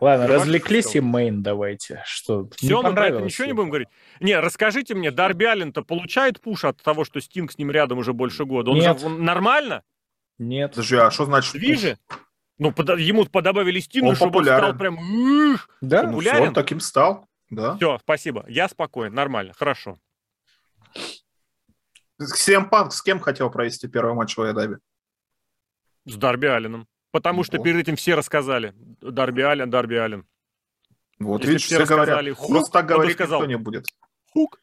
S3: Ладно, Ты развлеклись и мейн давайте. Что,
S2: Все, не ну про это ничего не будем говорить. Не, расскажите мне, Дарби Аллен-то получает пуш от того, что Стинг с ним рядом уже больше года? Он Нет. же он нормально?
S3: Нет.
S1: Подожди, а что значит
S2: Движи? Ну, под, ему подобавили Стингу, чтобы популярен. он стал прям...
S1: Да, популярен. Ну, все, он таким стал. Да.
S2: Все, спасибо. Я спокоен, нормально, хорошо.
S1: CM Punk с кем хотел провести первый матч в AEW?
S2: С Дарби Алленом. Потому что перед этим все рассказали. Дарби Аллен, Дарби Аллен.
S1: Вот Если видишь, все, все говорят. Хук, Просто так говорить сказал, никто не будет.
S2: Хук.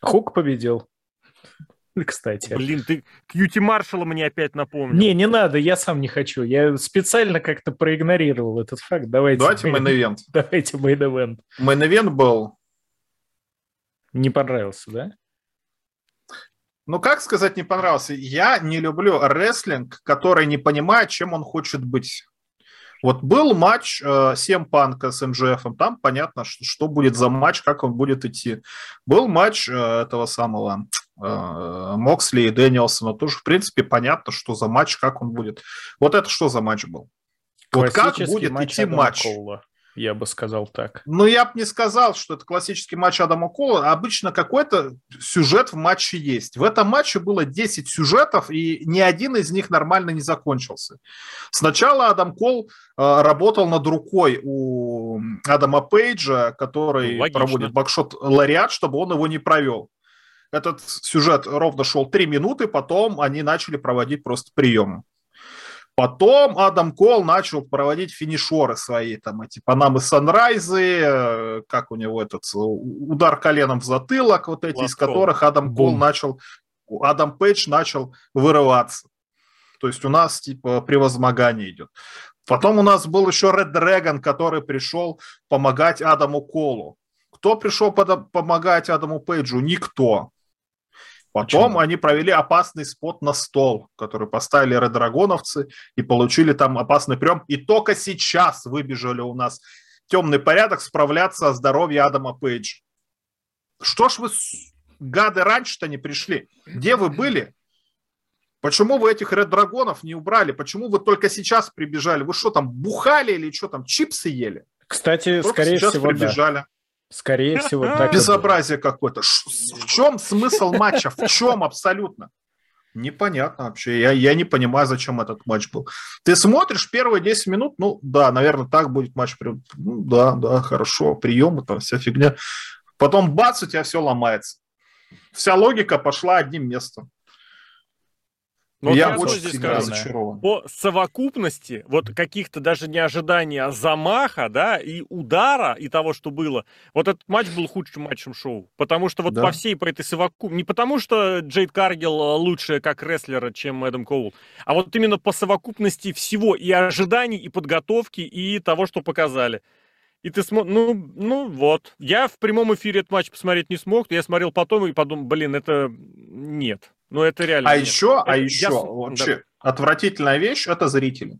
S3: Хук победил. (laughs) Кстати.
S2: Блин, ты QT Маршала мне опять напомнил.
S3: Не, не надо, я сам не хочу. Я специально как-то проигнорировал этот факт. Давайте,
S1: Давайте main event. (laughs)
S3: Давайте main
S1: event. Main event был...
S3: Не понравился, да?
S1: Ну, как сказать, не понравился? Я не люблю рестлинг, который не понимает, чем он хочет быть. Вот был матч э, Панка с МЖФ, там понятно, что, что будет за матч, как он будет идти. Был матч э, этого самого э, Моксли и Дэниелсона, тоже, в принципе, понятно, что за матч, как он будет. Вот это что за матч был? Вот как будет матч идти матч? Коула
S3: я бы сказал так.
S1: Ну, я бы не сказал, что это классический матч Адама Кола. Обычно какой-то сюжет в матче есть. В этом матче было 10 сюжетов, и ни один из них нормально не закончился. Сначала Адам Кол э, работал над рукой у Адама Пейджа, который Логично. проводит бакшот лариат, чтобы он его не провел. Этот сюжет ровно шел 3 минуты, потом они начали проводить просто приемы. Потом Адам Кол начал проводить финишоры свои, там эти Панамы Санрайзы, э, как у него этот удар коленом в затылок, вот эти, Ласкол. из которых Адам Бум. Кол начал Адам Пейдж начал вырываться. То есть у нас типа превозмогание идет. Потом у нас был еще Red Dragon, который пришел помогать Адаму Колу. Кто пришел помогать Адаму Пейджу? Никто. Потом Почему? они провели опасный спот на стол, который поставили редрагоновцы и получили там опасный прием. И только сейчас выбежали у нас темный порядок справляться о здоровье Адама Пейджа. Что ж вы, гады, раньше-то не пришли? Где вы были? Почему вы этих Red Драгонов не убрали? Почему вы только сейчас прибежали? Вы что там, бухали или что там, чипсы ели?
S3: Кстати, только скорее сейчас всего, прибежали. Да. Скорее (laughs) всего, так.
S1: Безобразие какое-то. В чем смысл матча? В (laughs) чем абсолютно? Непонятно вообще. Я, я не понимаю, зачем этот матч был. Ты смотришь первые 10 минут, ну да, наверное, так будет матч. Ну да, да, хорошо, приемы, там вся фигня. Потом бац, у тебя все ломается. Вся логика пошла одним местом.
S2: Но я вот очень сильно разочарован. По совокупности вот каких-то даже не ожиданий, а замаха, да, и удара, и того, что было, вот этот матч был худшим матчем шоу. Потому что вот да. по всей по этой совокупности, не потому что Джейд Каргил лучше как рестлера, чем Эдам Коул, а вот именно по совокупности всего и ожиданий, и подготовки, и того, что показали. И ты смотришь, ну, ну вот. Я в прямом эфире этот матч посмотреть не смог, я смотрел потом и подумал, блин, это нет. Ну, это реально.
S1: А
S2: нет.
S1: еще, а еще, я... вообще, да. отвратительная вещь – это зрители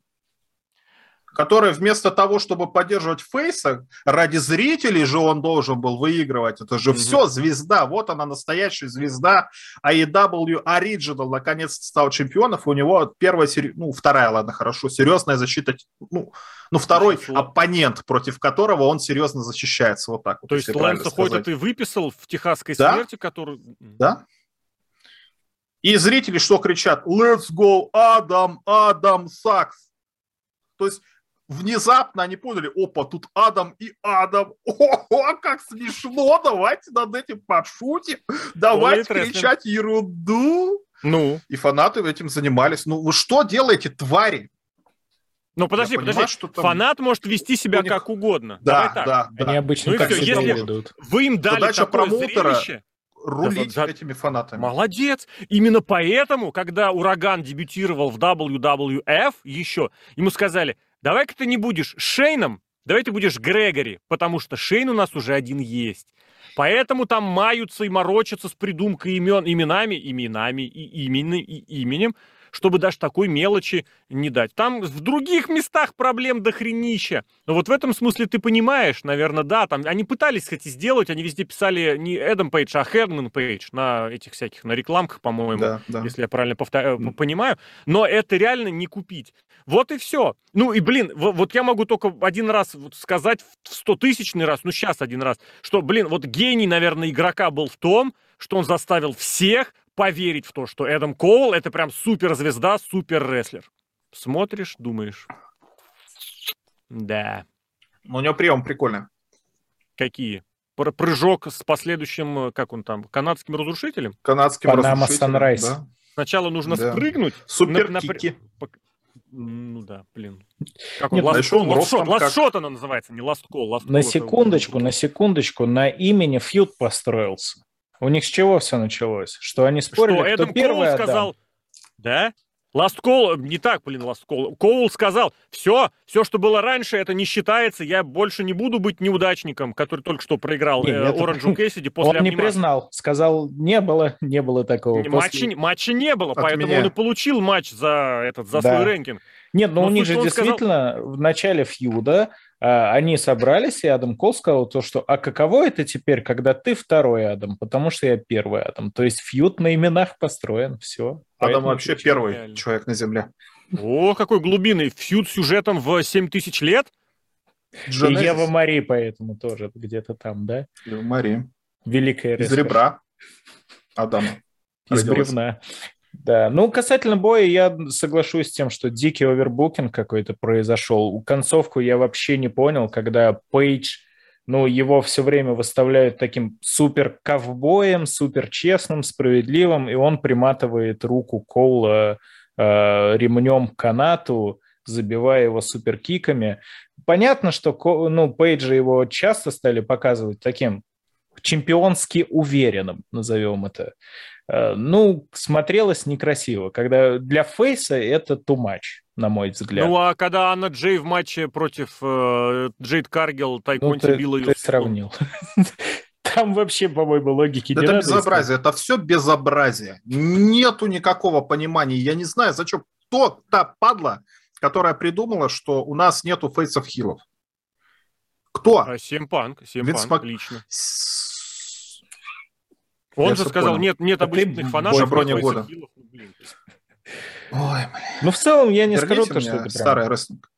S1: который вместо того, чтобы поддерживать Фейса, ради зрителей же он должен был выигрывать. Это же mm-hmm. все звезда. Вот она, настоящая звезда. AEW Original наконец-то стал чемпионом. У него первая, ну, вторая, ладно, хорошо, серьезная защита. Ну, ну второй Хорошо. оппонент, против которого он серьезно защищается. Вот так вот.
S2: То есть Лэнса Хойда ты выписал в техасской да? смерти, который...
S1: Да. И зрители что кричат? Let's go, Адам, Адам Сакс. То есть внезапно они поняли, опа, тут Адам и Адам. (laughs) О, как смешно, давайте над этим пошутим. Давайте Ой, кричать ерунду. Ну. И фанаты этим занимались. Ну, вы что делаете, твари?
S2: Ну, подожди, Я подожди. Понимаю, что там... Фанат может вести себя них... как угодно.
S1: Да, Давай да,
S3: да. Они обычно ну, как все,
S2: если ведут. вы им дали Задача такое промоутера... зрелище,
S1: рулить да, этими фанатами.
S2: Молодец. Именно поэтому, когда Ураган дебютировал в WWF еще, ему сказали, давай-ка ты не будешь Шейном, давай ты будешь Грегори, потому что Шейн у нас уже один есть. Поэтому там маются и морочатся с придумкой имен, именами, именами и имени, и именем, чтобы даже такой мелочи не дать. Там в других местах проблем до хренища. Но вот в этом смысле ты понимаешь, наверное, да, там они пытались, кстати, сделать, они везде писали не Эдам Пейдж, а Херман Пейдж на этих всяких, на рекламках, по-моему, да, да. если я правильно повтор... понимаю. Но это реально не купить. Вот и все. Ну и, блин, вот я могу только один раз сказать в стотысячный раз, ну сейчас один раз, что, блин, вот гений, наверное, игрока был в том, что он заставил всех поверить в то, что Эдам Коул это прям суперзвезда, супер-рестлер. Смотришь, думаешь. Да.
S1: Ну, у него прием прикольный.
S2: Какие? Про прыжок с последующим, как он там, канадским разрушителем?
S1: Канадским
S3: Панама разрушителем, Sunrise.
S2: Да. Сначала нужно да. спрыгнуть.
S1: Супер на. На...
S2: Ну да, блин. Как он? Нет, last, call, last, shot, last shot оно называется, не last call. Last
S3: на секундочку, на секундочку, на имени фьюд построился. У них с чего все началось? Что они спорили, что кто Эдам первый
S2: Коул сказал, да? Ласт Коул, не так, блин, Ласт Коул. Коул сказал, все, все, что было раньше, это не считается, я больше не буду быть неудачником, который только что проиграл не, э, (laughs) Оранжу Кэссиди после
S3: Он не признал, сказал, не было, не было такого.
S2: Матча, после... матча не было, От поэтому меня. он и получил матч за, этот, за да. свой рэнкинг.
S3: Нет, но, но у них же действительно сказал... в начале фьюда а, они собрались, и Адам Кол сказал то, что «А каково это теперь, когда ты второй Адам, потому что я первый Адам?» То есть фьюд на именах построен, все.
S1: Адам вообще первый реально. человек на Земле.
S2: О, какой глубинный фьюд сюжетом в 7 тысяч лет.
S3: Джонезис. И Ева Мари поэтому тоже где-то там, да?
S1: Ева Мари.
S3: Великая
S1: Из ребра Адама.
S3: Из бревна. Да, ну касательно боя я соглашусь с тем, что дикий овербукинг какой-то произошел. Концовку я вообще не понял, когда Пейдж, ну его все время выставляют таким супер ковбоем, супер честным, справедливым, и он приматывает руку Коула э, ремнем к канату, забивая его суперкиками. Понятно, что ну, Пейджа его часто стали показывать таким чемпионски уверенным, назовем это. Э, ну, смотрелось некрасиво. Когда для Фейса это too much, на мой взгляд.
S2: Ну, а когда Анна Джей в матче против э, Джейд Каргел Тайконти
S3: ну, ты,
S2: била ее...
S3: Ты сравнил. (laughs) Там вообще, по-моему, логики
S1: да
S3: не
S1: Это безобразие,
S3: искать.
S1: это все безобразие. Нету никакого понимания. Я не знаю, зачем кто та падла, которая придумала, что у нас нету фейсов хилов. Кто?
S2: А, Семпанк,
S1: Мак-
S2: лично.
S1: С-
S2: Он
S1: Я
S2: же сказал,
S1: понял.
S2: нет, нет
S3: А
S2: обычных фанатов. нет
S1: года.
S2: Ну, блин.
S1: Ой, блин.
S3: Ну, в целом, я не
S1: Верните
S3: скажу, то, что это прям...
S1: старый рестлинг.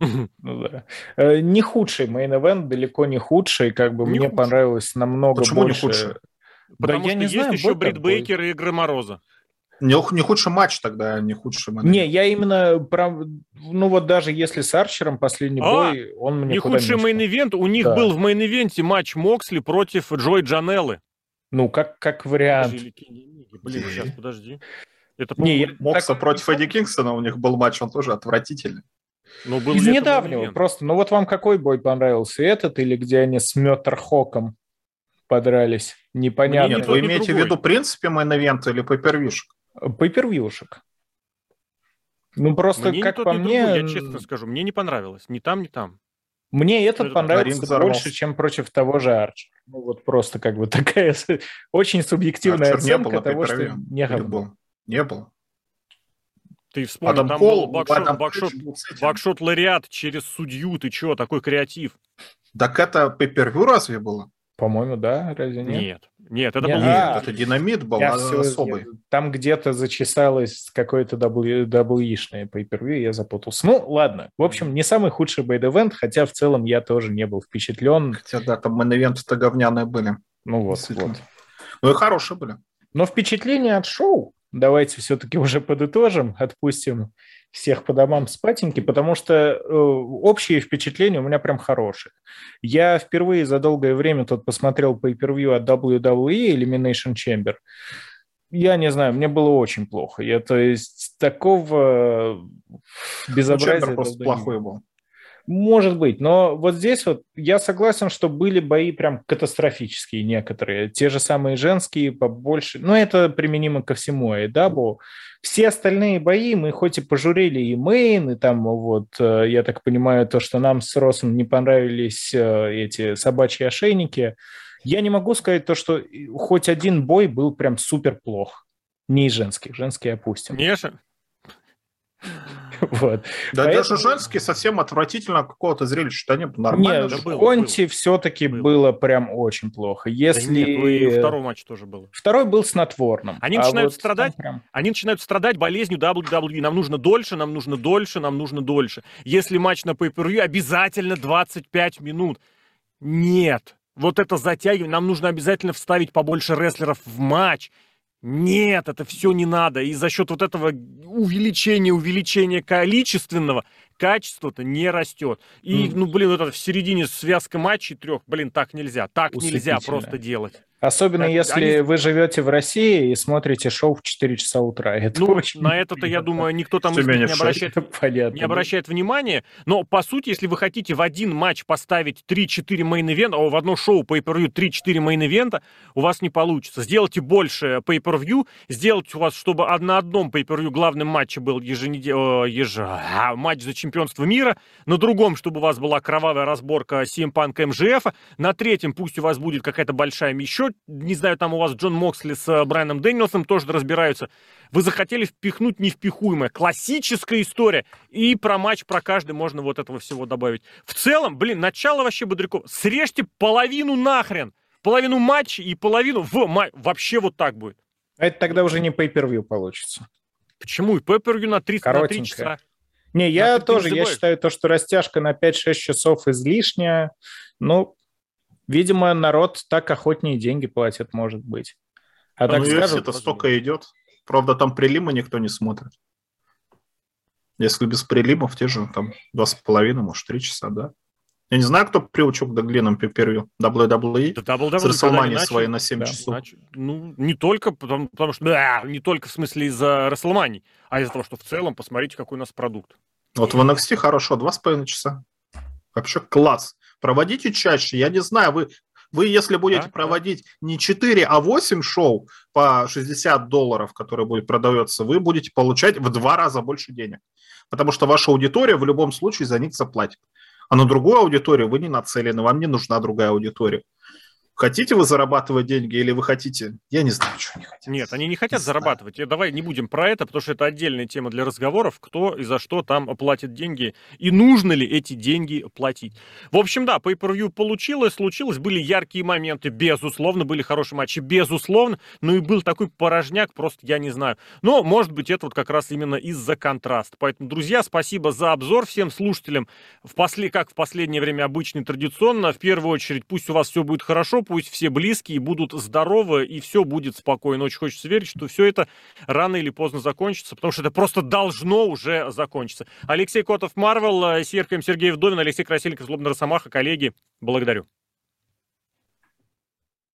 S1: (laughs)
S3: Ну да. Э, Не худший мейн-эвент, далеко не худший. Как бы
S2: Не
S3: мне
S2: худший.
S3: понравилось намного
S1: Почему не
S3: больше.
S1: худший?
S2: Потому
S3: да, я
S2: что
S3: не
S2: есть
S3: знаю,
S2: еще Брит. Бейкер и Игры Мороза.
S1: Не, не худший матч тогда, не худший матч.
S3: Не, я именно про... Ну вот даже если с Арчером последний
S2: А,
S3: бой, он мне
S2: Не худший мейн-ивент. У них
S3: Да.
S2: был в мейн-ивенте матч Моксли против Джой Джанеллы.
S3: Ну, как, как вариант.
S2: Блин, сейчас, подожди. Это,
S3: Не, я-
S1: Мокса
S3: так-
S1: против Эдди Кингстона у них был матч, он тоже отвратительный.
S2: ну, был
S3: Из недавнего
S2: main-event?
S3: просто. Ну вот вам какой бой понравился? Этот или где они с Мётерхоком подрались? Непонятно.
S1: Нет, вы имеете в
S2: другой.
S1: виду в принципе мейн-эвент или пейпервишек?
S3: Пейпервьюшек. Ну просто,
S2: Мне
S3: как
S2: тот,
S3: по мне,
S2: другой, я честно скажу, мне не понравилось. Ни там, ни там.
S3: Мне этот
S2: Это
S3: понравился больше, чем против того же Арчера. Ну вот просто как бы (laughs) такая очень субъективная
S1: Арчер не
S3: оценка
S1: было
S3: того, что не
S1: Или
S3: говно.
S1: был? Не был.
S2: Ты вспомни,
S1: Адам
S2: там
S1: Кол,
S2: был бакшот,
S1: Адам
S2: бакшот, бакшот лариат через судью. Ты чё, такой креатив?
S1: Так это пейпервью разве было?
S3: По-моему, да, разве нет?
S2: Нет, нет, это
S3: Не,
S2: был...
S3: а,
S1: Нет, это динамит был
S3: Я
S1: а-
S3: всё-
S1: особый.
S3: Там где-то зачесалось какое-то WWE-шное pay-per-view, я запутался. Ну, ладно. В общем, не самый худший бейд-эвент, хотя в целом я тоже не был впечатлен.
S1: Хотя да, там мейн-эвенты-то говняные были.
S3: Ну вот, вот.
S1: Ну и хорошие были.
S3: Но впечатление от шоу, давайте все-таки уже подытожим, отпустим всех по домам спатеньки, потому что э, общие впечатления у меня прям хорошие. Я впервые за долгое время тут посмотрел pay-per-view от WWE Elimination Chamber. Я не знаю, мне было очень плохо. Я, то есть, такого
S1: Ну,
S3: безобразия...
S1: Чембер просто плохой был.
S3: Может быть, но вот здесь вот я согласен, что были бои прям катастрофические некоторые. Те же самые женские, побольше. Но это применимо ко всему Айдабу. Все остальные бои мы хоть и пожурили и мейн, и там вот, э, я так понимаю, то, что нам с Росом не понравились э, эти собачьи ошейники. Я не могу сказать то, что хоть один бой был прям супер плох. Не из женских, женские опустим.
S2: Неша?
S3: Вот.
S1: Да
S3: Поэтому-
S1: даже женский совсем отвратительно какого-то зрелища-то нет. Нормально.
S3: Нет,
S2: да
S1: же.
S3: в
S2: было,
S3: все-таки
S2: Было.
S3: было прям очень плохо.
S2: Да
S3: Если
S2: нет, ну и второй матч тоже было.
S3: Второй был снотворным.
S2: Они
S3: а
S2: начинают
S3: вот
S2: страдать?
S3: прям-
S2: Они начинают страдать болезнью WWE. Нам нужно дольше, нам нужно дольше, нам нужно дольше. Если матч на pay обязательно 25 минут. Нет. Вот это затягивание. Нам нужно обязательно вставить побольше рестлеров в матч. Нет, это все не надо. И за счет вот этого увеличения, увеличения количественного, качество-то не растет. И,
S3: Мгм.
S2: ну, блин, вот это в середине связка матчей трех, блин, так нельзя. Так нельзя просто делать.
S3: Особенно
S2: Так,
S3: если
S2: они-
S3: вы живете в России и смотрите шоу в 4 часа утра. (laughs) Это
S2: Ну,
S3: очень
S2: на это-то, я думаю, никто там не обращает
S3: Понятно.
S2: не обращает внимания, но по сути, если вы хотите в один матч поставить 3-4 main event а, а в одно шоу pay-per-view 3-4 main event а, у вас не получится. Сделайте больше pay-per-view, сделайте у вас, чтобы на одном pay-per-view главным матче был еженедельный еж... а, матч за чемпионство мира, на другом, чтобы у вас была кровавая разборка CM Punk MJF, на третьем пусть у вас будет какая-то большая еще, не знаю, там у вас Джон Моксли с э, Брайаном Дэниелсоном тоже разбираются. Вы захотели впихнуть невпихуемое. Классическая история. И про матч, про каждый можно вот этого всего добавить. В целом, блин, начало вообще Бодряков. Срежьте половину нахрен. Половину матча и половину в матч. Вообще вот так будет.
S3: А Это тогда уже не pay-per-view получится.
S2: Почему? И пеппервью на 3, на 3
S3: Коротенькое.
S2: часа.
S3: Не, я
S2: ты
S3: тоже, я считаю то, что растяжка на 5-6 часов излишняя. Ну, видимо, народ так охотнее деньги платит, может быть. А так
S1: ну,
S3: скажут,
S1: это столько идет. Правда, там прилима никто не смотрит. Если без прилимов, те же там два с половиной, может, три часа, да? Я не знаю, кто приучил к длинным пипервью. WWE?
S2: Да WWE,
S1: С
S2: они
S1: свои на 7
S3: да,
S1: часов.
S2: Ну, не только, потому, потому что, да, не только в смысле из-за Расселмани, а из-за того, что в целом, посмотрите, какой у нас продукт.
S1: Вот в NXT хорошо, два с половиной часа. Вообще класс. Проводите чаще. Я не знаю, вы Вы, если будете да, проводить да. не 4, а 8 шоу по 60 долларов, которые будет продаваться, вы будете получать в два раза больше денег. Потому что ваша аудитория в любом случае за них заплатит. А на другую аудиторию вы не нацелены, вам не нужна другая аудитория. Хотите вы зарабатывать деньги или вы хотите? Я не знаю, что они хотят.
S2: Нет, они не хотят не зарабатывать. Знаю. Давай не будем про это, потому что это отдельная тема для разговоров, кто и за что там платит деньги, и нужно ли эти деньги платить. В общем, да, pay per получилось, случилось, были яркие моменты, безусловно, были хорошие матчи, безусловно, но и был такой порожняк, просто я не знаю. Но, может быть, это вот как раз именно из-за контраста. Поэтому, друзья, спасибо за обзор всем слушателям. В после, как в последнее время обычно традиционно, в первую очередь, пусть у вас все будет пусть все близкие будут здоровы, и все будет спокойно. Очень хочется верить, что все это рано или поздно закончится, потому что это просто должно уже закончиться. Алексей Котов, Марвел, Серхием Сергей Вдовин, Алексей Красильников, Злобный Росомаха, коллеги, благодарю.